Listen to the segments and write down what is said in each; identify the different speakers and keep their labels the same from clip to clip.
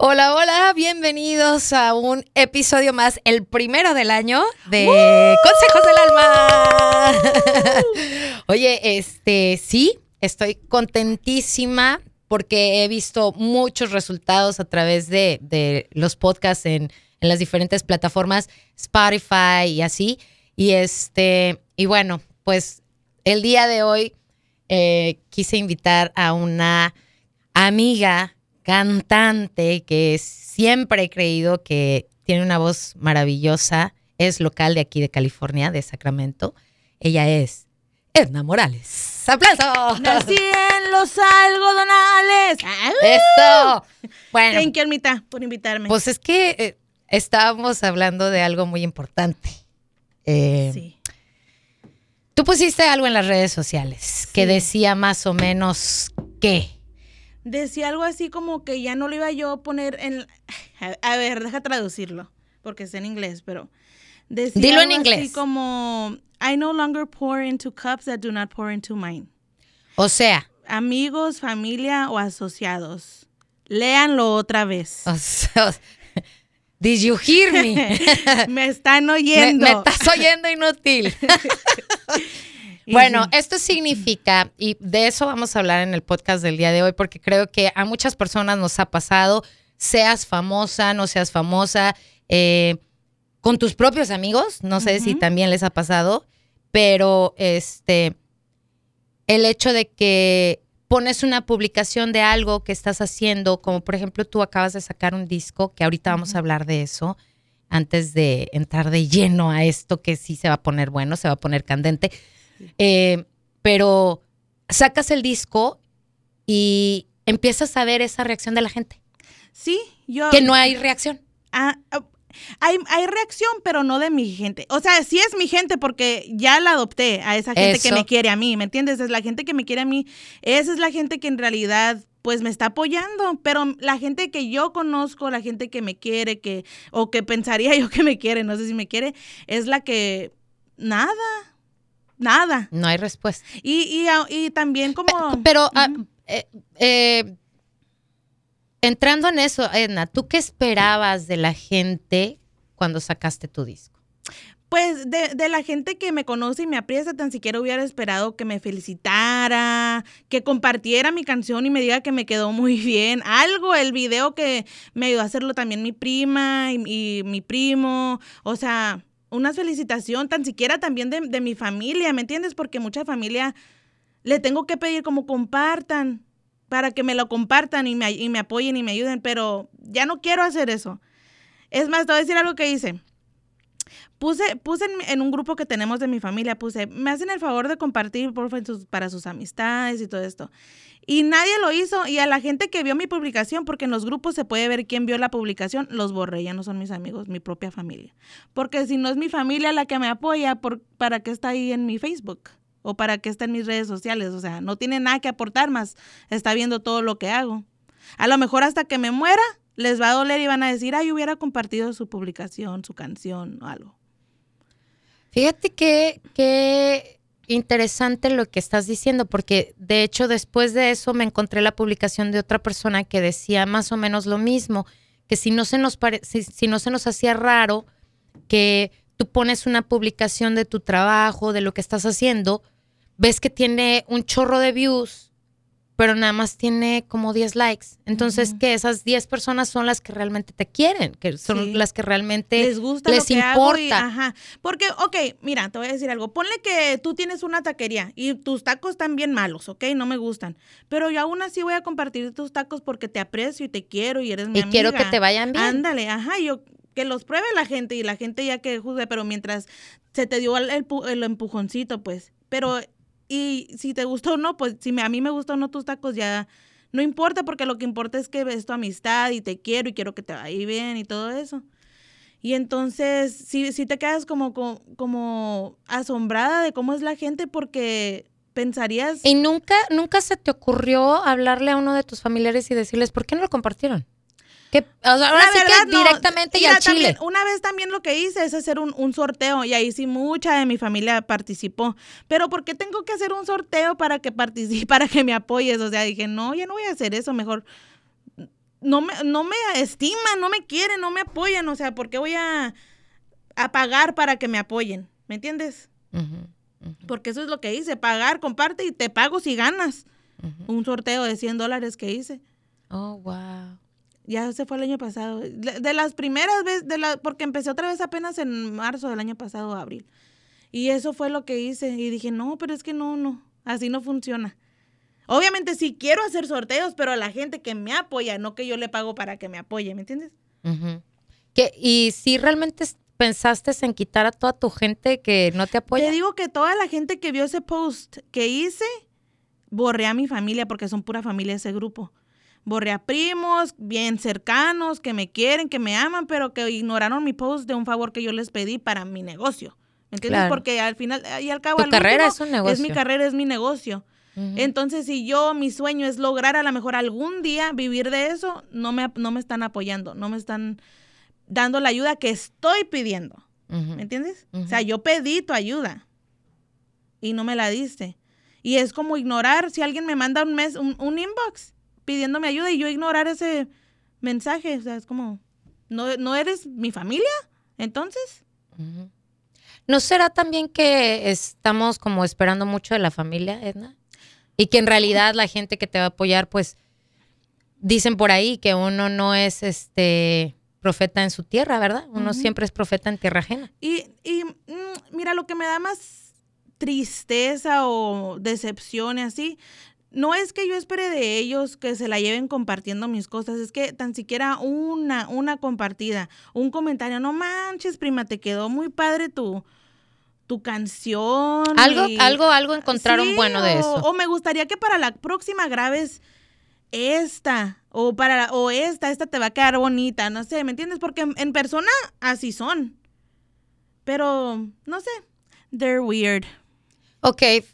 Speaker 1: Hola, hola, bienvenidos a un episodio más, el primero del año de Consejos del Alma. Oye, este, sí, estoy contentísima porque he visto muchos resultados a través de, los podcasts en, en, las diferentes plataformas, Spotify y así. Y este, y bueno, pues el día de hoy eh, quise invitar a una amiga cantante que siempre he creído que tiene una voz maravillosa. Es local de aquí de California, de Sacramento. Ella es Edna Morales. ¡Aplausos!
Speaker 2: Nací en los algodonales.
Speaker 1: ¡Eso!
Speaker 2: Bueno. Thank you, por invitarme.
Speaker 1: Pues es que eh, estábamos hablando de algo muy importante. Eh, sí. Tú pusiste algo en las redes sociales que decía más o menos qué
Speaker 2: decía algo así como que ya no lo iba yo a poner en... A, ver, deja traducirlo, porque es en inglés, pero...
Speaker 1: Decía Dilo en inglés. Así
Speaker 2: como, I no longer pour into cups that do not pour into mine.
Speaker 1: O sea.
Speaker 2: Amigos, familia o asociados. Léanlo otra vez.
Speaker 1: did you hear me?
Speaker 2: me están oyendo.
Speaker 1: me estás oyendo inútil. Bueno, esto significa, y de eso vamos a hablar en el podcast del día de hoy, porque creo que a muchas personas nos ha pasado, seas famosa, no seas famosa, eh, con tus propios amigos, no sé si también les ha pasado, pero este, el hecho de que pones una publicación de algo que estás haciendo, como por ejemplo tú acabas de sacar un disco, que ahorita vamos a hablar de eso, antes de entrar de lleno a esto que sí se va a poner bueno, se va a poner candente. Eh, pero sacas el disco y empiezas a ver esa reacción de la gente.
Speaker 2: Sí, yo.
Speaker 1: Que no hay reacción.
Speaker 2: Ah, ah, hay, hay, reacción, pero no de mi gente. O sea, sí es mi gente porque ya la adopté a esa gente que me quiere a mí, ¿me entiendes? Es la gente que me quiere a mí. Esa es la gente que en realidad pues me está apoyando, pero la gente que yo conozco, la gente que me quiere, que o que pensaría yo que me quiere, no sé si me quiere, es la que nada, nada.
Speaker 1: No hay respuesta.
Speaker 2: Y, y, también como...
Speaker 1: Pero, ah, eh, eh, entrando en eso, Edna, ¿tú qué esperabas de la gente cuando sacaste tu disco?
Speaker 2: Pues de, de, la gente que me conoce y me aprieta, tan siquiera hubiera esperado que me felicitara, que compartiera mi canción y me diga que me quedó muy bien. Algo, el video que me ayudó a hacerlo también mi prima y mi primo. O sea, una felicitación, tan siquiera también de, mi familia, ¿me entiendes? Porque mucha familia le tengo que pedir como compartan, para que me lo compartan y me, y me apoyen y me ayuden, pero ya no quiero hacer eso. Es más, te voy a decir algo que hice. Puse, puse en, un grupo que tenemos de mi familia, puse, me hacen el favor de compartir por para sus amistades y todo esto. Y nadie lo hizo. Y a la gente que vio mi publicación, porque en los grupos se puede ver quién vio la publicación, los borré. Ya no son mis amigos, mi propia familia. Porque si no es mi familia la que me apoya, por, ¿para qué está ahí en mi Facebook? ¿O para qué está en mis redes sociales? O sea, no tiene nada que aportar más. Está viendo todo lo que hago. A lo mejor hasta que me muera, les va a doler y van a decir, ay, hubiera compartido su publicación, su canción o algo.
Speaker 1: Fíjate que, que interesante lo que estás diciendo, porque de hecho después de eso me encontré la publicación de otra persona que decía más o menos lo mismo, que si no se nos, si, no se nos hacía raro que tú pones una publicación de tu trabajo, de lo que estás haciendo, ves que tiene un chorro de views pero nada más tiene como 10 likes. Entonces, que esas 10 personas son las que realmente te quieren, que son las que realmente les gusta les importa.
Speaker 2: ajá. Porque, ok, mira, te voy a decir algo. Ponle que tú tienes una taquería y tus tacos están bien malos, ¿ok? No me gustan. Pero yo aún así voy a compartir tus tacos porque te aprecio y te quiero y eres mi amiga.
Speaker 1: Y quiero que te vayan bien.
Speaker 2: Ándale, ajá, yo que los pruebe la gente y la gente ya que juzgue, pero mientras se te dio el, el empujoncito, pues. Pero y si te gustó o no, pues si me, a mí me gustó o no tus tacos, ya no importa porque lo que importa es que ves tu amistad y te quiero y quiero que te vaya bien y todo eso. Y entonces sí, sí te quedas como, como, como asombrada de cómo es la gente porque pensarías...
Speaker 1: ¿Y nunca, nunca se te ocurrió hablarle a uno de tus familiares y decirles, ¿por qué no lo compartieron? Que, ahora sí que directamente y al chile.
Speaker 2: una vez también lo que hice es hacer un, sorteo y ahí sí mucha de mi familia participó. Pero ¿por qué tengo que hacer un sorteo para que participe, para que me apoyes? O sea, dije, no, ya no voy a hacer eso, mejor no me, no me estiman, no me quieren, no me apoyan. O sea, ¿por qué voy a, a pagar para que me apoyen? ¿Me entiendes? Porque eso es lo que hice, pagar, comparte y te pago si ganas. Un sorteo de 100 dólares que hice.
Speaker 1: Oh, wow.
Speaker 2: Ya se fue el año pasado. De, las primeras veces, de la, porque empecé otra vez apenas en marzo del año pasado, abril. Y eso fue lo que hice. Y dije, no, pero es que no, no, así no funciona. Obviamente sí quiero hacer sorteos, pero a la gente que me apoya, no que yo le pago para que me apoye, ¿me entiendes?
Speaker 1: y si realmente pensaste en quitar a toda tu gente que no te apoya.
Speaker 2: Te digo que toda la gente que vio ese post que hice, borré a mi familia porque son pura familia ese grupo. Borré a primos bien cercanos que me quieren, que me aman, pero que ignoraron mi post de un favor que yo les pedí para mi negocio. ¿Me entiendes? Porque al final y al cabo.
Speaker 1: Tu carrera es un negocio.
Speaker 2: Es mi carrera, es mi negocio. Entonces, si yo, mi sueño es lograr a lo mejor algún día vivir de eso, no me, no me están apoyando, no me están dando la ayuda que estoy pidiendo. ¿Me entiendes? O sea, yo pedí tu ayuda y no me la diste. Y es como ignorar si alguien me manda un, mes, un, inbox pidiéndome ayuda y yo ignorar ese mensaje. O sea, es como, ¿no, no eres mi familia? Entonces.
Speaker 1: ¿No será también que estamos como esperando mucho de la familia, Edna? Y que en realidad la gente que te va a apoyar, pues, dicen por ahí que uno no es este profeta en su tierra, ¿verdad? Uno siempre es profeta en tierra ajena.
Speaker 2: Y, y mm, mira, lo que me da más tristeza o decepción y así, no es que yo espere de ellos que se la lleven compartiendo mis cosas, es que tan siquiera una, una compartida, un comentario, no manches, prima, te quedó muy padre tu, tu canción.
Speaker 1: Algo, algo, algo encontraron bueno de eso.
Speaker 2: O me gustaría que para la próxima grabes esta o para o esta, esta te va a quedar bonita, no sé, ¿me entiendes? Porque en, persona así son. Pero no sé, they're weird.
Speaker 1: Ok, eh,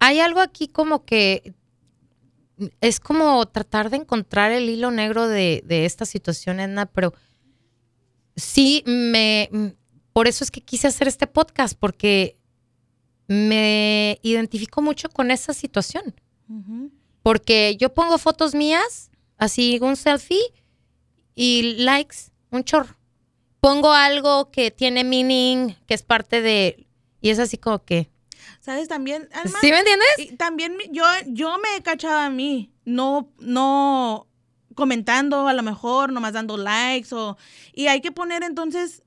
Speaker 1: hay algo aquí como que es como tratar de encontrar el hilo negro de, de esta situación, Edna, pero sí me por eso es que quise hacer este podcast, porque me identifico mucho con esa situación. Porque yo pongo fotos mías, así un selfie y likes, un chorro. Pongo algo que tiene meaning, que es parte de... Y es así como que...
Speaker 2: ¿Sabes? También...
Speaker 1: ¿Sí me entiendes?
Speaker 2: también yo, yo me he cachado a mí, no, no comentando a lo mejor, nomás dando likes o... Y hay que poner entonces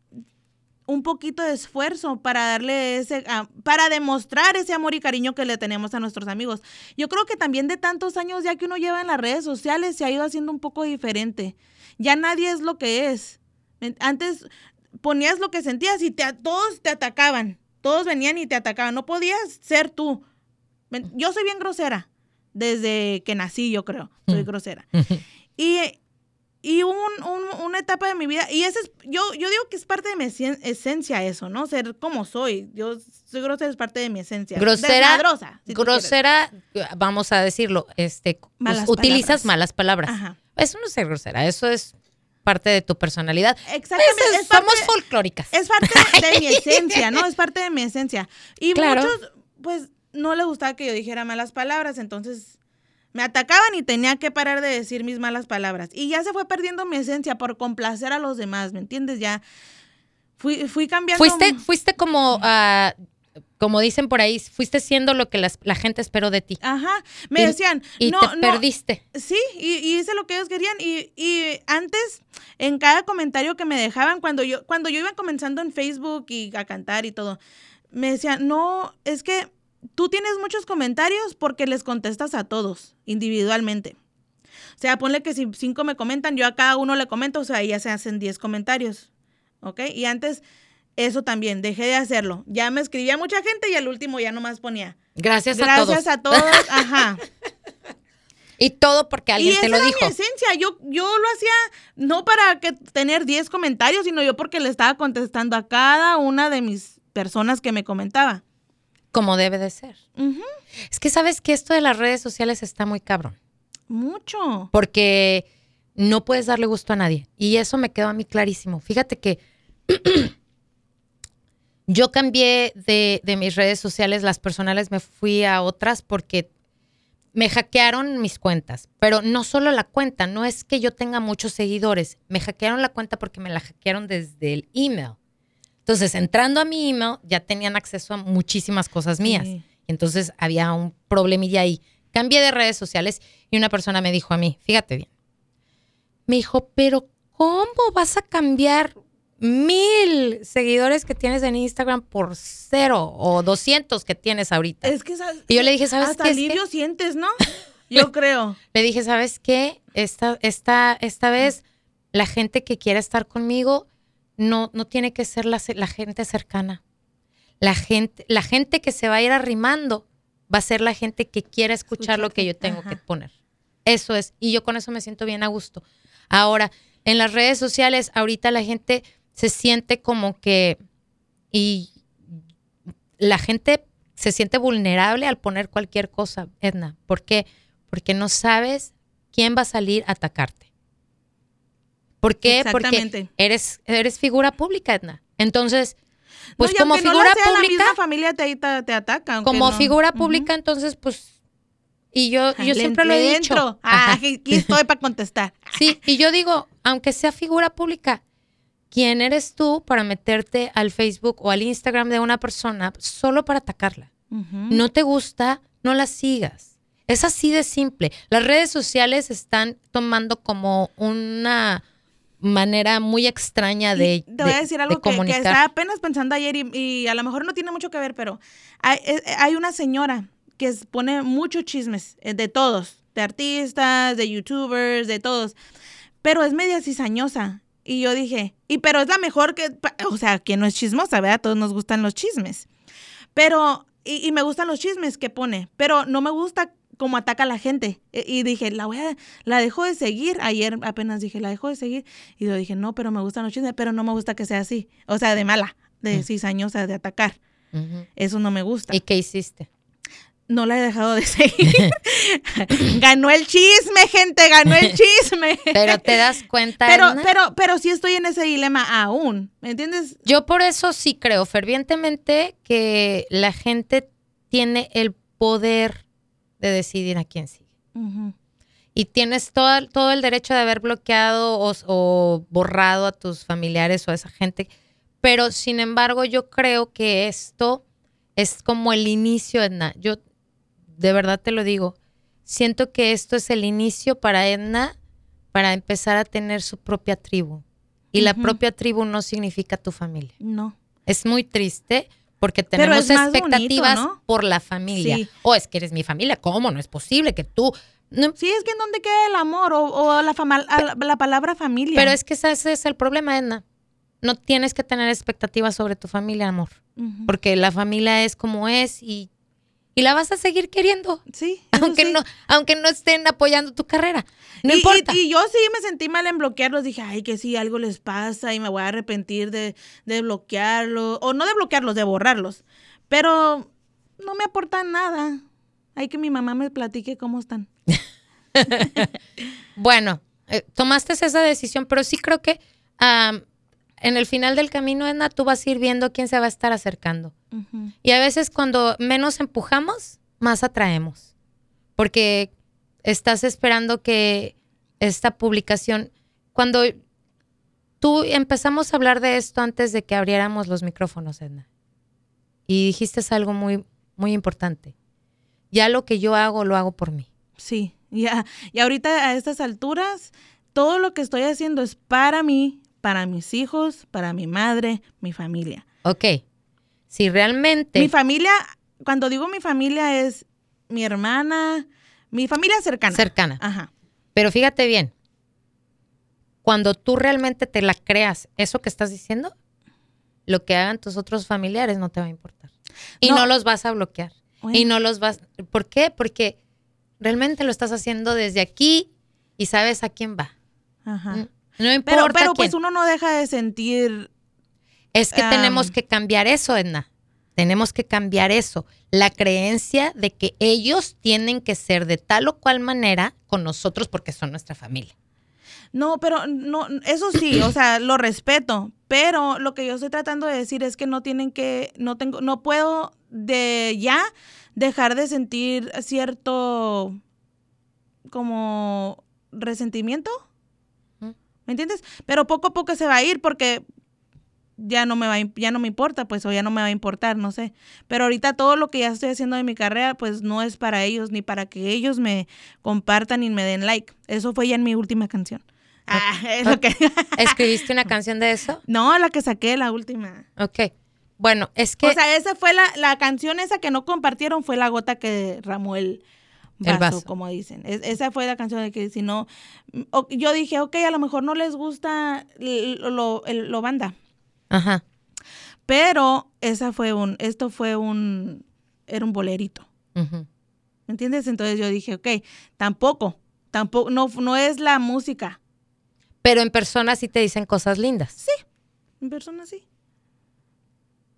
Speaker 2: un poquito de esfuerzo para darle ese, ah, para demostrar ese amor y cariño que le tenemos a nuestros amigos. Yo creo que también de tantos años ya que uno lleva en las redes sociales se ha ido haciendo un poco diferente. Ya nadie es lo que es. Antes ponías lo que sentías y te, todos te atacaban. Todos venían y te atacaban. No podías ser tú. Yo soy bien grosera. Desde que nací, yo creo. Soy grosera. Y y un, una etapa de mi vida, y ese es, yo, yo digo que es parte de mi esencia eso, ¿no? Ser como soy. Yo soy grosera, es parte de mi esencia.
Speaker 1: Grosera. grosera, vamos a decirlo, este, utilizas malas palabras. Eso no es ser grosera, eso es parte de tu personalidad.
Speaker 2: Exactamente.
Speaker 1: somos folclóricas.
Speaker 2: Es parte de, mi esencia, ¿no? Es parte de mi esencia. Y muchos, pues, no les gustaba que yo dijera malas palabras, entonces me atacaban y tenía que parar de decir mis malas palabras. Y ya se fue perdiendo mi esencia por complacer a los demás, ¿me entiendes? Ya fui, fui cambiando.
Speaker 1: Fuiste, fuiste como, uh, como dicen por ahí, fuiste siendo lo que la gente esperó de ti.
Speaker 2: Ajá, me decían.
Speaker 1: Y no, te perdiste.
Speaker 2: Sí, y, y, hice lo que ellos querían. Y, y, antes, en cada comentario que me dejaban, cuando yo, cuando yo iba comenzando en Facebook y a cantar y todo, me decían, no, es que tú tienes muchos comentarios porque les contestas a todos individualmente. O sea, ponle que si cinco me comentan, yo a cada uno le comento, o sea, ya se hacen diez comentarios. ¿Ok? Y antes, eso también, dejé de hacerlo. Ya me escribía mucha gente y al último ya nomás ponía.
Speaker 1: Gracias,
Speaker 2: a todos. Gracias a todos, ajá.
Speaker 1: Y todo porque alguien te lo dijo.
Speaker 2: mi esencia. Yo, yo lo hacía no para que tener 10 comentarios, sino yo porque le estaba contestando a cada una de mis personas que me comentaba.
Speaker 1: Como debe de ser. Es que sabes que esto de las redes sociales está muy cabrón.
Speaker 2: Mucho.
Speaker 1: Porque no puedes darle gusto a nadie. Y eso me quedó a mí clarísimo. Fíjate que yo cambié de, mis redes sociales, las personales me fui a otras porque me hackearon mis cuentas, pero no solo la cuenta, no es que yo tenga muchos seguidores, me hackearon la cuenta porque me la hackearon desde el email. Entonces, entrando a mi email, ya tenían acceso a muchísimas cosas mías.
Speaker 2: Sí.
Speaker 1: Entonces, había un problemilla ahí. Cambié de redes sociales y una persona me dijo a mí, fíjate bien, me dijo, pero ¿cómo vas a cambiar mil seguidores que tienes en Instagram por cero o 200 que tienes ahorita?
Speaker 2: Es que.
Speaker 1: Y yo le dije, ¿sabes
Speaker 2: hasta
Speaker 1: qué? Que-
Speaker 2: alivio sientes, ¿no? Yo creo.
Speaker 1: Le dije, ¿sabes qué? Esta, esta, esta vez la gente que quiera estar conmigo no, no tiene que ser la, la gente cercana. La gente, la gente que se va a ir arrimando va a ser la gente que quiera escuchar lo que yo tengo
Speaker 2: Ajá.
Speaker 1: que poner. Eso es. Y yo con eso me siento bien a gusto. Ahora, en las redes sociales, ahorita la gente se siente como que. Y la gente se siente vulnerable al poner cualquier cosa, Edna. ¿Por qué? Porque no sabes quién va a salir a atacarte. ¿Por qué? Porque eres, eres figura pública, Edna. Entonces, pues
Speaker 2: No,
Speaker 1: como
Speaker 2: no
Speaker 1: figura
Speaker 2: la La
Speaker 1: pública,
Speaker 2: misma familia te, te, te ataca.
Speaker 1: como
Speaker 2: no.
Speaker 1: figura pública, entonces, pues, y yo, yo
Speaker 2: Le-
Speaker 1: siempre lo he dicho.
Speaker 2: Ah, aquí estoy para contestar.
Speaker 1: Sí, y yo digo, aunque sea figura pública, ¿quién eres tú para meterte al Facebook o al Instagram de una persona solo para atacarla? No te gusta, no la sigas. Es así de simple. Las redes sociales están tomando como una manera muy extraña de,
Speaker 2: Y te voy a
Speaker 1: de-
Speaker 2: decir
Speaker 1: de
Speaker 2: algo que, que estaba apenas pensando ayer y, y a lo mejor no tiene mucho que ver, pero hay, eh, hay una señora que pone muchos chismes eh, de todos, de artistas, de youtubers, de todos, pero es media cizañosa. Y yo dije, y pero es la mejor que, o sea, que no es chismosa, ¿verdad? Todos nos gustan los chismes. Pero, y, y me gustan los chismes que pone, pero no me gusta cómo ataca a la gente. E- Y dije, la voy a, la dejo de seguir. Ayer apenas dije, la dejo de seguir. Y yo dije, no, pero me gustan los chismes, pero no me gusta que sea así. O sea, de mala, de cizañosa, de atacar. Eso no me gusta.
Speaker 1: ¿Y qué hiciste?
Speaker 2: No la he dejado de seguir. ganó el chisme, gente, ganó el chisme.
Speaker 1: Pero te das cuenta.
Speaker 2: pero, pero, pero sí estoy en ese dilema aún. ¿Me entiendes?
Speaker 1: Yo por eso sí creo fervientemente que la gente tiene el poder de decidir a quién sigue. Y tienes todo, todo el derecho de haber bloqueado o, o borrado a tus familiares o a esa gente. Pero sin embargo, yo creo que esto es como el inicio, Edna. Yo de verdad te lo digo. Siento que esto es el inicio para Edna para empezar a tener su propia tribu. Y la propia tribu no significa tu familia.
Speaker 2: No.
Speaker 1: Es muy triste porque tenemos
Speaker 2: bonito,
Speaker 1: expectativas
Speaker 2: ¿no?
Speaker 1: por la familia.
Speaker 2: Sí.
Speaker 1: O es que eres mi familia. ¿Cómo? No es posible que tú... No,
Speaker 2: Sí, es que en dónde queda el amor o, o la, fama- la, la palabra familia.
Speaker 1: Pero es que ese ese es el problema, Edna. No tienes que tener expectativas sobre tu familia, amor. Porque la familia es como es y, y la vas a seguir queriendo.
Speaker 2: Sí.
Speaker 1: Aunque
Speaker 2: sí.
Speaker 1: no, aunque no estén apoyando tu carrera. No
Speaker 2: y,
Speaker 1: importa.
Speaker 2: Y, y yo sí me sentí mal en bloquearlos. Dije, ay, que si algo les pasa y me voy a arrepentir de, de bloquearlos. O no de bloquearlos, de borrarlos. Pero no me aportan nada. Hay que mi mamá me platique cómo están.
Speaker 1: Bueno, eh, tomaste esa decisión, pero sí creo que en el final del camino, Edna, tú vas a ir viendo quién se va a estar acercando. Y a veces cuando menos empujamos, más atraemos. Porque estás esperando que esta publicación, cuando tú empezamos a hablar de esto antes de que abriéramos los micrófonos, Edna, y dijiste algo muy, muy importante. Ya lo que yo hago, lo hago por mí.
Speaker 2: Sí, ya. Y ahorita a estas alturas, todo lo que estoy haciendo es para mí, para mis hijos, para mi madre, mi familia.
Speaker 1: Ok. Si realmente...
Speaker 2: Mi familia, cuando digo mi familia es mi hermana, mi familia cercana.
Speaker 1: cercana.
Speaker 2: Ajá.
Speaker 1: Pero fíjate bien, cuando tú realmente te la creas, eso que estás diciendo, lo que hagan tus otros familiares no te va a importar. Y no,
Speaker 2: No.
Speaker 1: los vas a bloquear.
Speaker 2: Bueno.
Speaker 1: Y no los vas... ¿Por qué? Porque realmente lo estás haciendo desde aquí y sabes a quién va.
Speaker 2: Ajá.
Speaker 1: Mm, No importa
Speaker 2: Pero, pero
Speaker 1: quién.
Speaker 2: pues uno no deja de sentir.
Speaker 1: Es que tenemos que cambiar eso, Edna. Tenemos que cambiar eso. La creencia de que ellos tienen que ser de tal o cual manera con nosotros porque son nuestra familia.
Speaker 2: No, pero no, eso sí, o sea, lo respeto. Pero lo que yo estoy tratando de decir es que no tienen que, no tengo, no puedo de ya dejar de sentir cierto como resentimiento. ¿Me entiendes? Pero poco a poco se va a ir porque ya no me va ya no me importa, pues o ya no me va a importar, no sé. Pero ahorita todo lo que ya estoy haciendo de mi carrera pues no es para ellos ni para que ellos me compartan y me den like. Eso fue ya en mi última canción. Ah, es lo que
Speaker 1: ¿Escribiste una canción de eso?
Speaker 2: No, la que saqué la última.
Speaker 1: Ok. Bueno, es que
Speaker 2: O sea, esa fue la, la canción esa que no compartieron fue la gota que derramó el vaso,
Speaker 1: El vaso.
Speaker 2: como dicen. Es- esa fue la canción de que si no, yo dije, ok, a lo mejor no les gusta lo, el- lo banda,
Speaker 1: Ajá.
Speaker 2: pero esa fue un, esto fue un, era un bolerito. ¿me entiendes? Entonces yo dije, ok, tampoco, tampoco, no, no es la música,
Speaker 1: Pero en persona sí te dicen cosas lindas.
Speaker 2: en persona sí.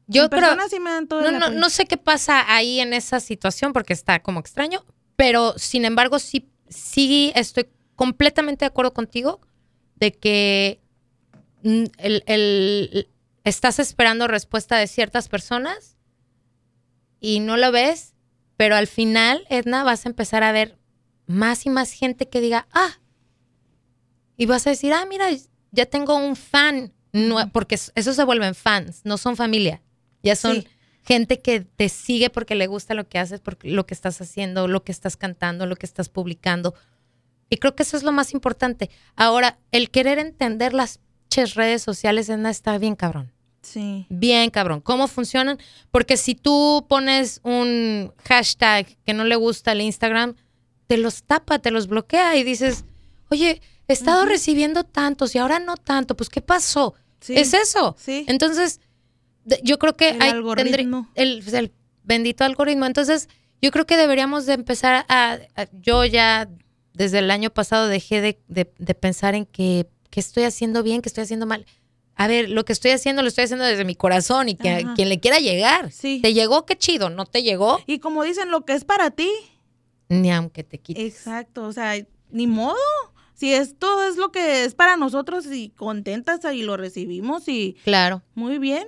Speaker 1: Yo
Speaker 2: en persona sí me dan todo
Speaker 1: no,
Speaker 2: el
Speaker 1: no, no sé qué pasa ahí en esa situación porque está como extraño, pero sin embargo sí, sí estoy completamente de acuerdo contigo de que el, el- estás esperando respuesta de ciertas personas y no lo ves, pero al final, Edna, vas a empezar a ver más y más gente que diga, ah, y vas a decir, ah, mira, ya tengo un fan, porque eso se vuelven fans, no son familia, ya son
Speaker 2: Sí.
Speaker 1: gente que te sigue porque le gusta lo que haces, porque lo que estás haciendo, lo que estás cantando, lo que estás publicando. Y creo que eso es lo más importante. Ahora, el querer entender las redes sociales Edna, está bien cabrón.
Speaker 2: Sí,
Speaker 1: Bien, cabrón. ¿Cómo funcionan? Porque si tú pones un hashtag que no le gusta al Instagram, te los tapa, te los bloquea y dices, oye, he estado recibiendo tantos y ahora no tanto, pues ¿qué pasó?
Speaker 2: sí.
Speaker 1: Es eso.
Speaker 2: Sí.
Speaker 1: Entonces, yo creo que
Speaker 2: El
Speaker 1: hay
Speaker 2: algoritmo.
Speaker 1: el, pues, el bendito algoritmo. Entonces, yo creo que deberíamos de empezar a, a- yo ya desde el año pasado dejé de, de- de pensar en que, que estoy haciendo bien, que estoy haciendo mal. A ver, lo que estoy haciendo lo estoy haciendo desde mi corazón y que
Speaker 2: Ajá.
Speaker 1: quien le quiera llegar.
Speaker 2: Sí.
Speaker 1: ¿Te llegó? Qué chido. ¿No te llegó?
Speaker 2: Y como dicen, lo que es para ti,
Speaker 1: Ni aunque te quites.
Speaker 2: Exacto, o sea, ni modo. Si esto es lo que es para nosotros y contentas y lo recibimos y
Speaker 1: Claro.
Speaker 2: muy bien.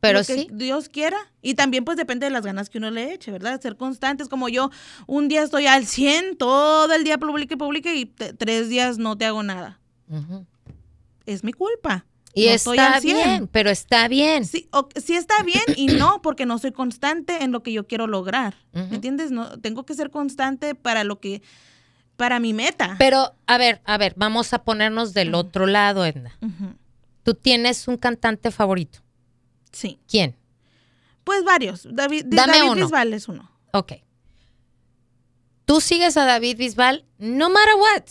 Speaker 1: Pero
Speaker 2: lo que
Speaker 1: sí.
Speaker 2: Dios quiera. Y también pues depende de las ganas que uno le eche, ¿verdad? Ser constantes. Como yo, un día estoy al 100, todo el día publique, publique y tres días no te hago nada. Es mi culpa.
Speaker 1: Y
Speaker 2: No
Speaker 1: está
Speaker 2: al 100.
Speaker 1: bien, pero está bien.
Speaker 2: Sí, o- sí está bien y no, porque no soy constante en lo que yo quiero lograr.
Speaker 1: Ujú.
Speaker 2: ¿Me entiendes? No, tengo que ser constante para lo que, para mi meta.
Speaker 1: Pero, a ver, a ver, vamos a ponernos del otro lado, Edna. Tú tienes un cantante favorito.
Speaker 2: Sí.
Speaker 1: ¿Quién?
Speaker 2: Pues varios. David,
Speaker 1: Dame
Speaker 2: David
Speaker 1: uno.
Speaker 2: Bisbal es uno.
Speaker 1: Ok. Tú sigues a David Bisbal, no matter what.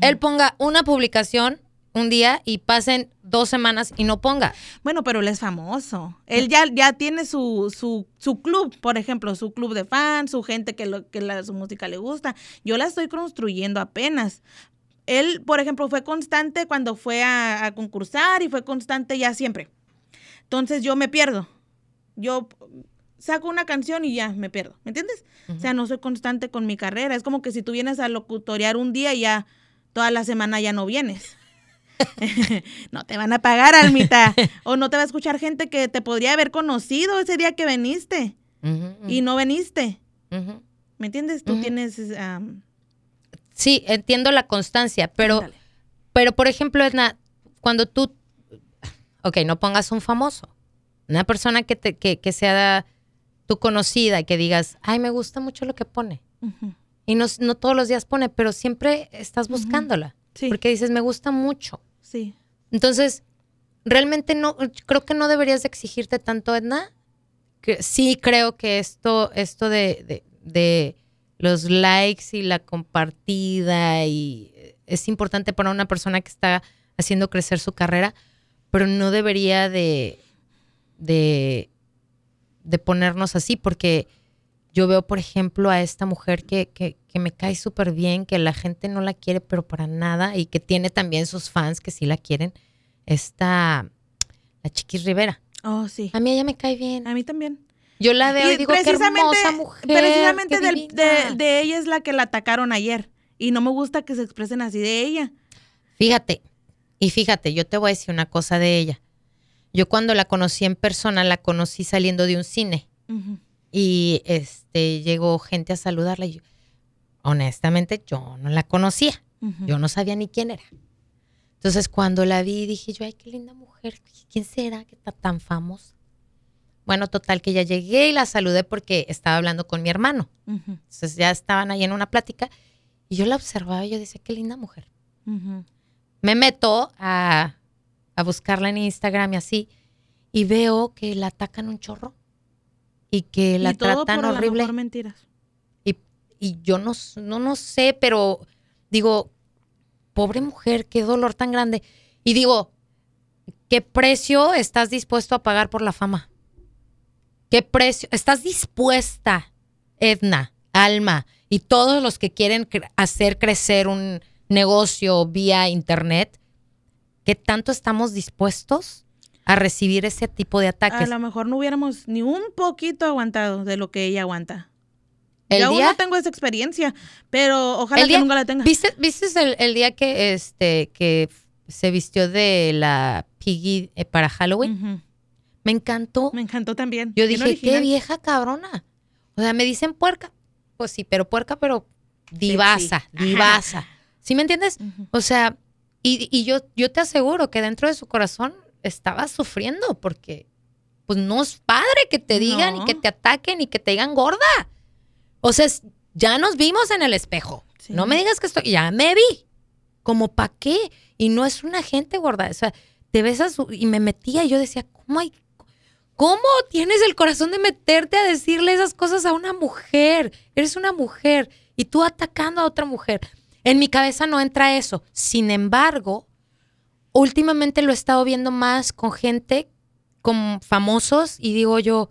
Speaker 1: Él ponga una publicación un día y pasen dos semanas y no ponga.
Speaker 2: Bueno, pero él es famoso. Él ya, ya tiene su, su, su club, por ejemplo, su club de fans, su gente que, lo, que la, su música le gusta. Yo la estoy construyendo apenas. Él, por ejemplo, fue constante cuando fue a, a concursar y fue constante ya siempre. Entonces yo me pierdo. Yo saco una canción y ya me pierdo. ¿Me entiendes? O sea, no soy constante con mi carrera. Es como que si tú vienes a locutorear un día y ya toda la semana ya no vienes. no te van a pagar, Almita. o no te va a escuchar gente que te podría haber conocido ese día que veniste
Speaker 1: Ujú,
Speaker 2: y no veniste.
Speaker 1: ujú.
Speaker 2: ¿Me entiendes? Tú tienes...
Speaker 1: Sí, entiendo la constancia, pero, pero por ejemplo, Edna, cuando tú, ok, no pongas un famoso, una persona que, te, que, que sea tu conocida y que digas, ay, me gusta mucho lo que pone. Y no, no todos los días pone, pero siempre estás buscándola.
Speaker 2: Sí,
Speaker 1: Porque dices, me gusta mucho.
Speaker 2: sí.
Speaker 1: Entonces, realmente no, creo que no deberías de exigirte tanto, Edna. Que sí creo que esto, esto de, de- de los likes y la compartida y eh, es importante para una persona que está haciendo crecer su carrera, pero no debería de, de, de ponernos así, porque yo veo, por ejemplo, a esta mujer que, que, que me cae súper bien, que la gente no la quiere, pero para nada, y que tiene también sus fans que sí la quieren, esta, la Chiquis Rivera.
Speaker 2: Oh, sí.
Speaker 1: A mí ella me cae bien.
Speaker 2: A mí también.
Speaker 1: Yo la veo y, digo, qué hermosa mujer.
Speaker 2: precisamente del-
Speaker 1: divina".
Speaker 2: de, de ella es la que la atacaron ayer. Y no me gusta que se expresen así de ella.
Speaker 1: Fíjate, y fíjate, yo te voy a decir una cosa de ella. Yo cuando la conocí en persona, la conocí saliendo de un cine.
Speaker 2: Ujú.
Speaker 1: Y este llegó gente a saludarla. Y yo, honestamente, yo no la conocía. Yo no sabía ni quién era. Entonces, cuando la vi, dije yo, ay, qué linda mujer. ¿Quién será que está tan famosa? Bueno, total, que ya llegué y la saludé porque estaba hablando con mi hermano. Entonces, ya estaban ahí en una plática y yo la observaba y yo decía, qué linda mujer. Me meto a, a buscarla en Instagram y así y veo que la atacan un chorro y que la
Speaker 2: y todo
Speaker 1: tratan
Speaker 2: por
Speaker 1: horrible.
Speaker 2: mejor mentiras.
Speaker 1: Y, y yo no, no, no sé, pero digo, pobre mujer, qué dolor tan grande. Y digo, ¿qué precio estás dispuesto a pagar por la fama? ¿Qué precio? ¿Estás dispuesta, Edna, Alma y todos los que quieren cre- hacer crecer un negocio vía internet? ¿Qué tanto estamos dispuestos a recibir ese tipo de
Speaker 2: A
Speaker 1: ataques?
Speaker 2: lo mejor no hubiéramos ni un poquito aguantado de lo que ella aguanta.
Speaker 1: El
Speaker 2: Yo aún no tengo esa experiencia, pero ojalá
Speaker 1: El
Speaker 2: que nunca la tenga.
Speaker 1: ¿Viste, viste el, el día que este que se vistió de la Piggy eh, para Halloween? Me encantó.
Speaker 2: Me encantó también.
Speaker 1: Yo dije, qué vieja cabrona. O sea, me dicen puerca. Pues sí, pero puerca, pero divasa,
Speaker 2: Sexy.
Speaker 1: divasa. ¿Sí me entiendes? O sea, y, y yo, yo te aseguro que dentro de su corazón estaba sufriendo porque pues no es padre que te digan
Speaker 2: No.
Speaker 1: y que te ataquen y que te digan gorda. O sea, es- ya nos vimos en el espejo.
Speaker 2: Sí.
Speaker 1: No me digas que estoy, ya me vi. ¿Como para qué? Y no es una gente gorda. O sea, te su- y me metía y yo decía, ¿cómo hay, cómo tienes el corazón de meterte a decirle esas cosas a una mujer? Eres una mujer y tú atacando a otra mujer. En mi cabeza no entra eso. Sin embargo, últimamente lo he estado viendo más con gente, con famosos, y digo yo,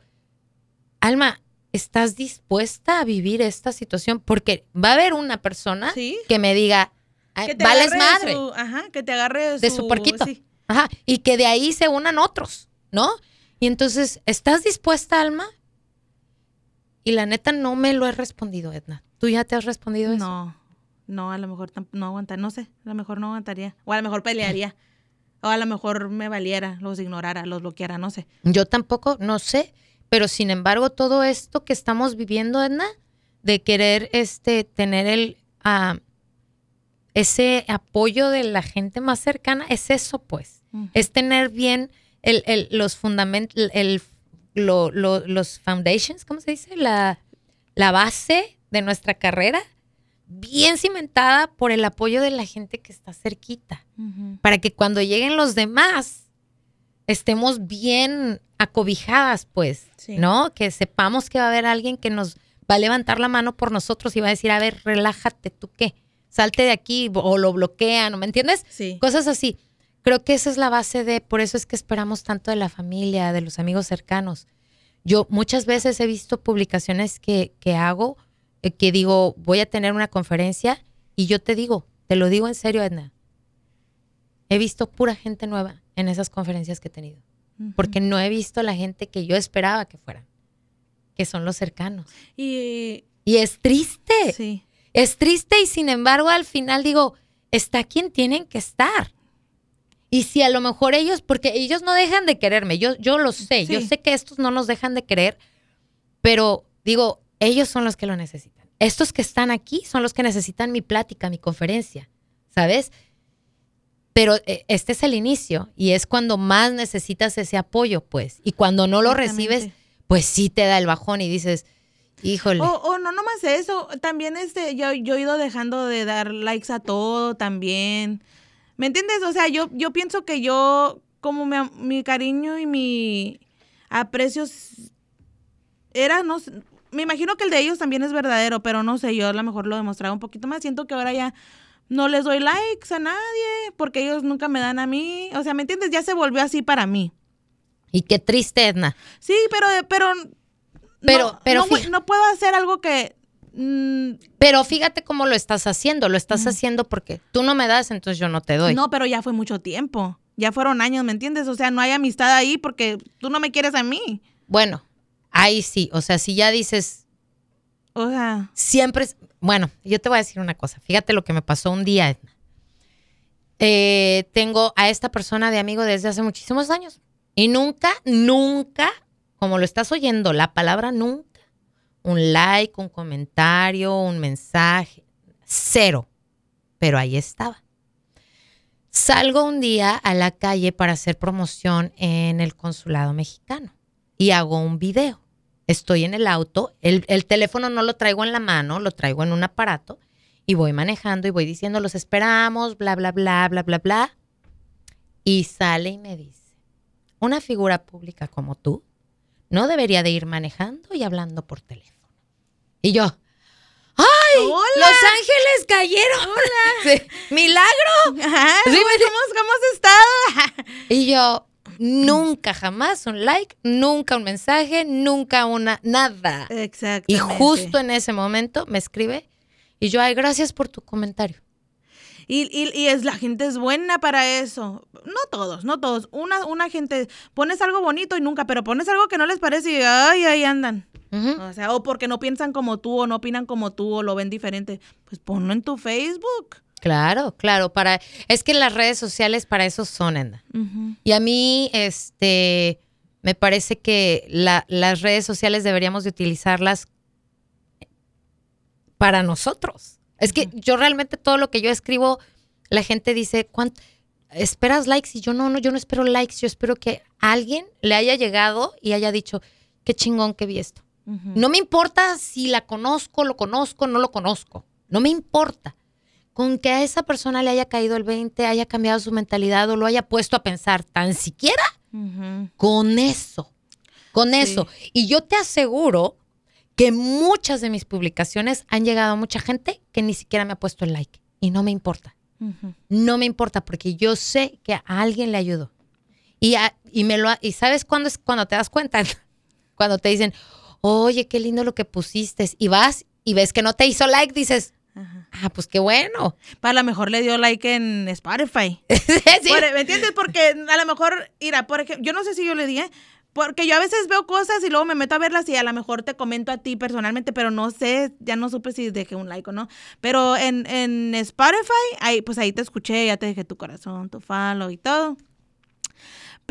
Speaker 1: Alma, ¿estás dispuesta a vivir esta situación? Porque va a haber una persona
Speaker 2: Sí.
Speaker 1: que me diga, "Ay,
Speaker 2: Que te
Speaker 1: vales madre,
Speaker 2: su- ajá, que te agarre
Speaker 1: de su puerquito.
Speaker 2: sí.
Speaker 1: Ajá, y que de ahí se unan otros, ¿no? Y entonces, ¿estás dispuesta, Alma? Y la neta no me lo he respondido, Edna. ¿Tú ya te has respondido eso?
Speaker 2: No, no, a lo mejor no aguantar, no sé, a lo mejor no aguantaría. O a lo mejor pelearía. O a lo mejor me valiera, los ignorara, los bloqueara, no sé.
Speaker 1: Yo tampoco, no sé, pero sin embargo todo esto que estamos viviendo, Edna, de querer este tener el ah, ese apoyo de la gente más cercana, es eso pues, es tener bien el, el- los fundamentos, el, lo- lo- los foundations, ¿cómo se dice? La, la base de nuestra carrera, bien cimentada por el apoyo de la gente que está cerquita
Speaker 2: Ujú.
Speaker 1: para que cuando lleguen los demás estemos bien acobijadas, pues,
Speaker 2: Sí.
Speaker 1: ¿no? Que sepamos que va a haber alguien que nos va a levantar la mano por nosotros y va a decir, a ver, relájate, ¿tú qué? Salte de aquí o lo bloquean, ¿no me entiendes?
Speaker 2: Sí.
Speaker 1: Cosas así. Creo que esa es la base de, por eso es que esperamos tanto de la familia, de los amigos cercanos. Yo muchas veces he visto publicaciones que, que hago, que digo, voy a tener una conferencia y yo te digo, te lo digo en serio, Edna, he visto pura gente nueva en esas conferencias que he tenido, porque no he visto la gente que yo esperaba que fueran, que son los cercanos.
Speaker 2: Y
Speaker 1: Y es triste,
Speaker 2: sí.
Speaker 1: es triste y sin embargo al final digo, está quien tienen que estar. Y si a lo mejor ellos, porque ellos no dejan de quererme, yo, yo lo sé, yo sé que estos no nos dejan de querer, pero digo, ellos son los que lo necesitan. Estos que están aquí son los que necesitan mi plática, mi conferencia, ¿sabes? Pero eh, este es el inicio y es cuando más necesitas ese apoyo, pues. Y cuando no lo recibes, pues sí te da el bajón y dices, híjole.
Speaker 2: O, o no nomás eso, también este, yo, yo he ido dejando de dar likes a todo también. ¿Me entiendes? O sea, yo, yo pienso que yo, como mi, mi cariño y mi aprecio era, no sé, me imagino que el de ellos también es verdadero, pero no sé, yo a lo mejor lo demostraba un poquito más. Siento que ahora ya no les doy likes a nadie porque ellos nunca me dan a mí. O sea, ¿me entiendes? Ya se volvió así para mí.
Speaker 1: Y qué triste, Edna.
Speaker 2: Sí, pero, pero,
Speaker 1: Pero-
Speaker 2: no,
Speaker 1: pero
Speaker 2: no, puedo hacer algo que... mm,
Speaker 1: Pero fíjate cómo lo estás haciendo. Lo estás haciendo porque tú no me das, entonces yo no te doy.
Speaker 2: No, pero ya fue mucho tiempo. Ya fueron años, ¿me entiendes? O sea, no hay amistad ahí porque tú no me quieres a mí.
Speaker 1: Bueno, ahí sí. O sea, si ya dices,
Speaker 2: O sea,
Speaker 1: siempre es... Bueno, yo te voy a decir una cosa. Fíjate lo que me pasó un día, Edna. Eh, tengo a esta persona de amigo desde hace muchísimos años. Y nunca, nunca, como lo estás oyendo, la palabra nunca, un like, un comentario, un mensaje, cero. Pero ahí estaba. Salgo un día a la calle para hacer promoción en el consulado mexicano y hago un video. Estoy en el auto, el, el teléfono no lo traigo en la mano, lo traigo en un aparato y voy manejando y voy diciendo, los esperamos, bla, bla, bla, bla, bla, bla. Y sale y me dice, una figura pública como tú no debería de ir manejando y hablando por teléfono. Y yo, ¡ay!
Speaker 2: Hola.
Speaker 1: Los ángeles cayeron. Sí, Milagro.
Speaker 2: Ajá,
Speaker 1: Sí,
Speaker 2: ¿cómo,
Speaker 1: me-
Speaker 2: cómo- cómo has estado?
Speaker 1: Y yo, nunca jamás un like, nunca un mensaje, nunca una, nada.
Speaker 2: Exactamente.
Speaker 1: Y justo en ese momento me escribe y yo, ay, gracias por tu comentario.
Speaker 2: Y, y, y es, la gente es buena para eso. No todos, no todos. Una, una gente, pones algo bonito y nunca, pero pones algo que no les parece y ay, ahí andan. O sea, o porque no piensan como tú o no opinan como tú o lo ven diferente. Pues ponlo en tu Facebook.
Speaker 1: Claro, claro, para es que las redes sociales para eso son, Enda. Y a mí, este, me parece que la- las redes sociales deberíamos de utilizarlas para nosotros. Es que yo realmente todo lo que yo escribo, la gente dice, ¿cuánto? ¿Esperas likes? Y yo no, no, yo no espero likes, yo espero que alguien le haya llegado y haya dicho, qué chingón que vi esto. No me importa si la conozco, lo conozco, no lo conozco. No me importa. Con que a esa persona le haya caído el 20, haya cambiado su mentalidad o lo haya puesto a pensar tan siquiera con eso. Con
Speaker 2: Sí.
Speaker 1: eso. Y yo te aseguro que muchas de mis publicaciones han llegado a mucha gente que ni siquiera me ha puesto el like. Y no me importa. No me importa porque yo sé que a alguien le ayudó. Y, a- y me lo y sabes cuándo es cuando te das cuenta cuando te dicen oye qué lindo lo que pusiste y vas y ves que no te hizo like dices
Speaker 2: Ajá.
Speaker 1: ah pues qué bueno
Speaker 2: Para lo mejor le dio like en Spotify.
Speaker 1: Sí.
Speaker 2: Por- ¿Me entiendes? Porque a lo mejor, mira, por ejemplo, yo no sé si yo le di, ¿eh? porque yo a veces veo cosas y luego me meto a verlas y a lo mejor te comento a ti personalmente, pero no sé, ya no supe si dejé un like o no. Pero en, en Spotify, ahí, pues ahí te escuché, ya te dejé tu corazón, tu follow y todo.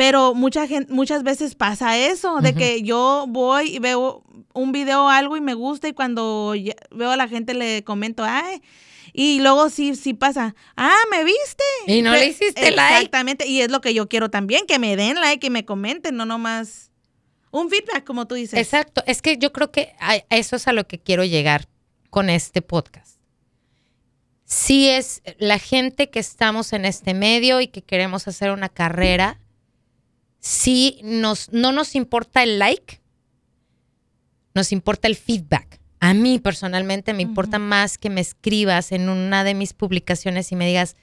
Speaker 2: Pero mucha gente, muchas veces pasa eso, de que yo voy y veo un video o algo y me gusta y cuando veo a la gente le comento, ay, y luego sí, sí pasa, ah, ¿me viste?
Speaker 1: Y no le hiciste like.
Speaker 2: Exactamente, y es lo que yo quiero también, que me den like y me comenten, no nomás un feedback, como tú dices.
Speaker 1: exacto es que yo creo que a- eso es a lo que quiero llegar con este podcast sí es la gente que estamos en este medio y que queremos hacer una carrera sí nos no nos importa el like nos importa el feedback. A mí personalmente me importa más que me escribas en una de mis publicaciones y me digas,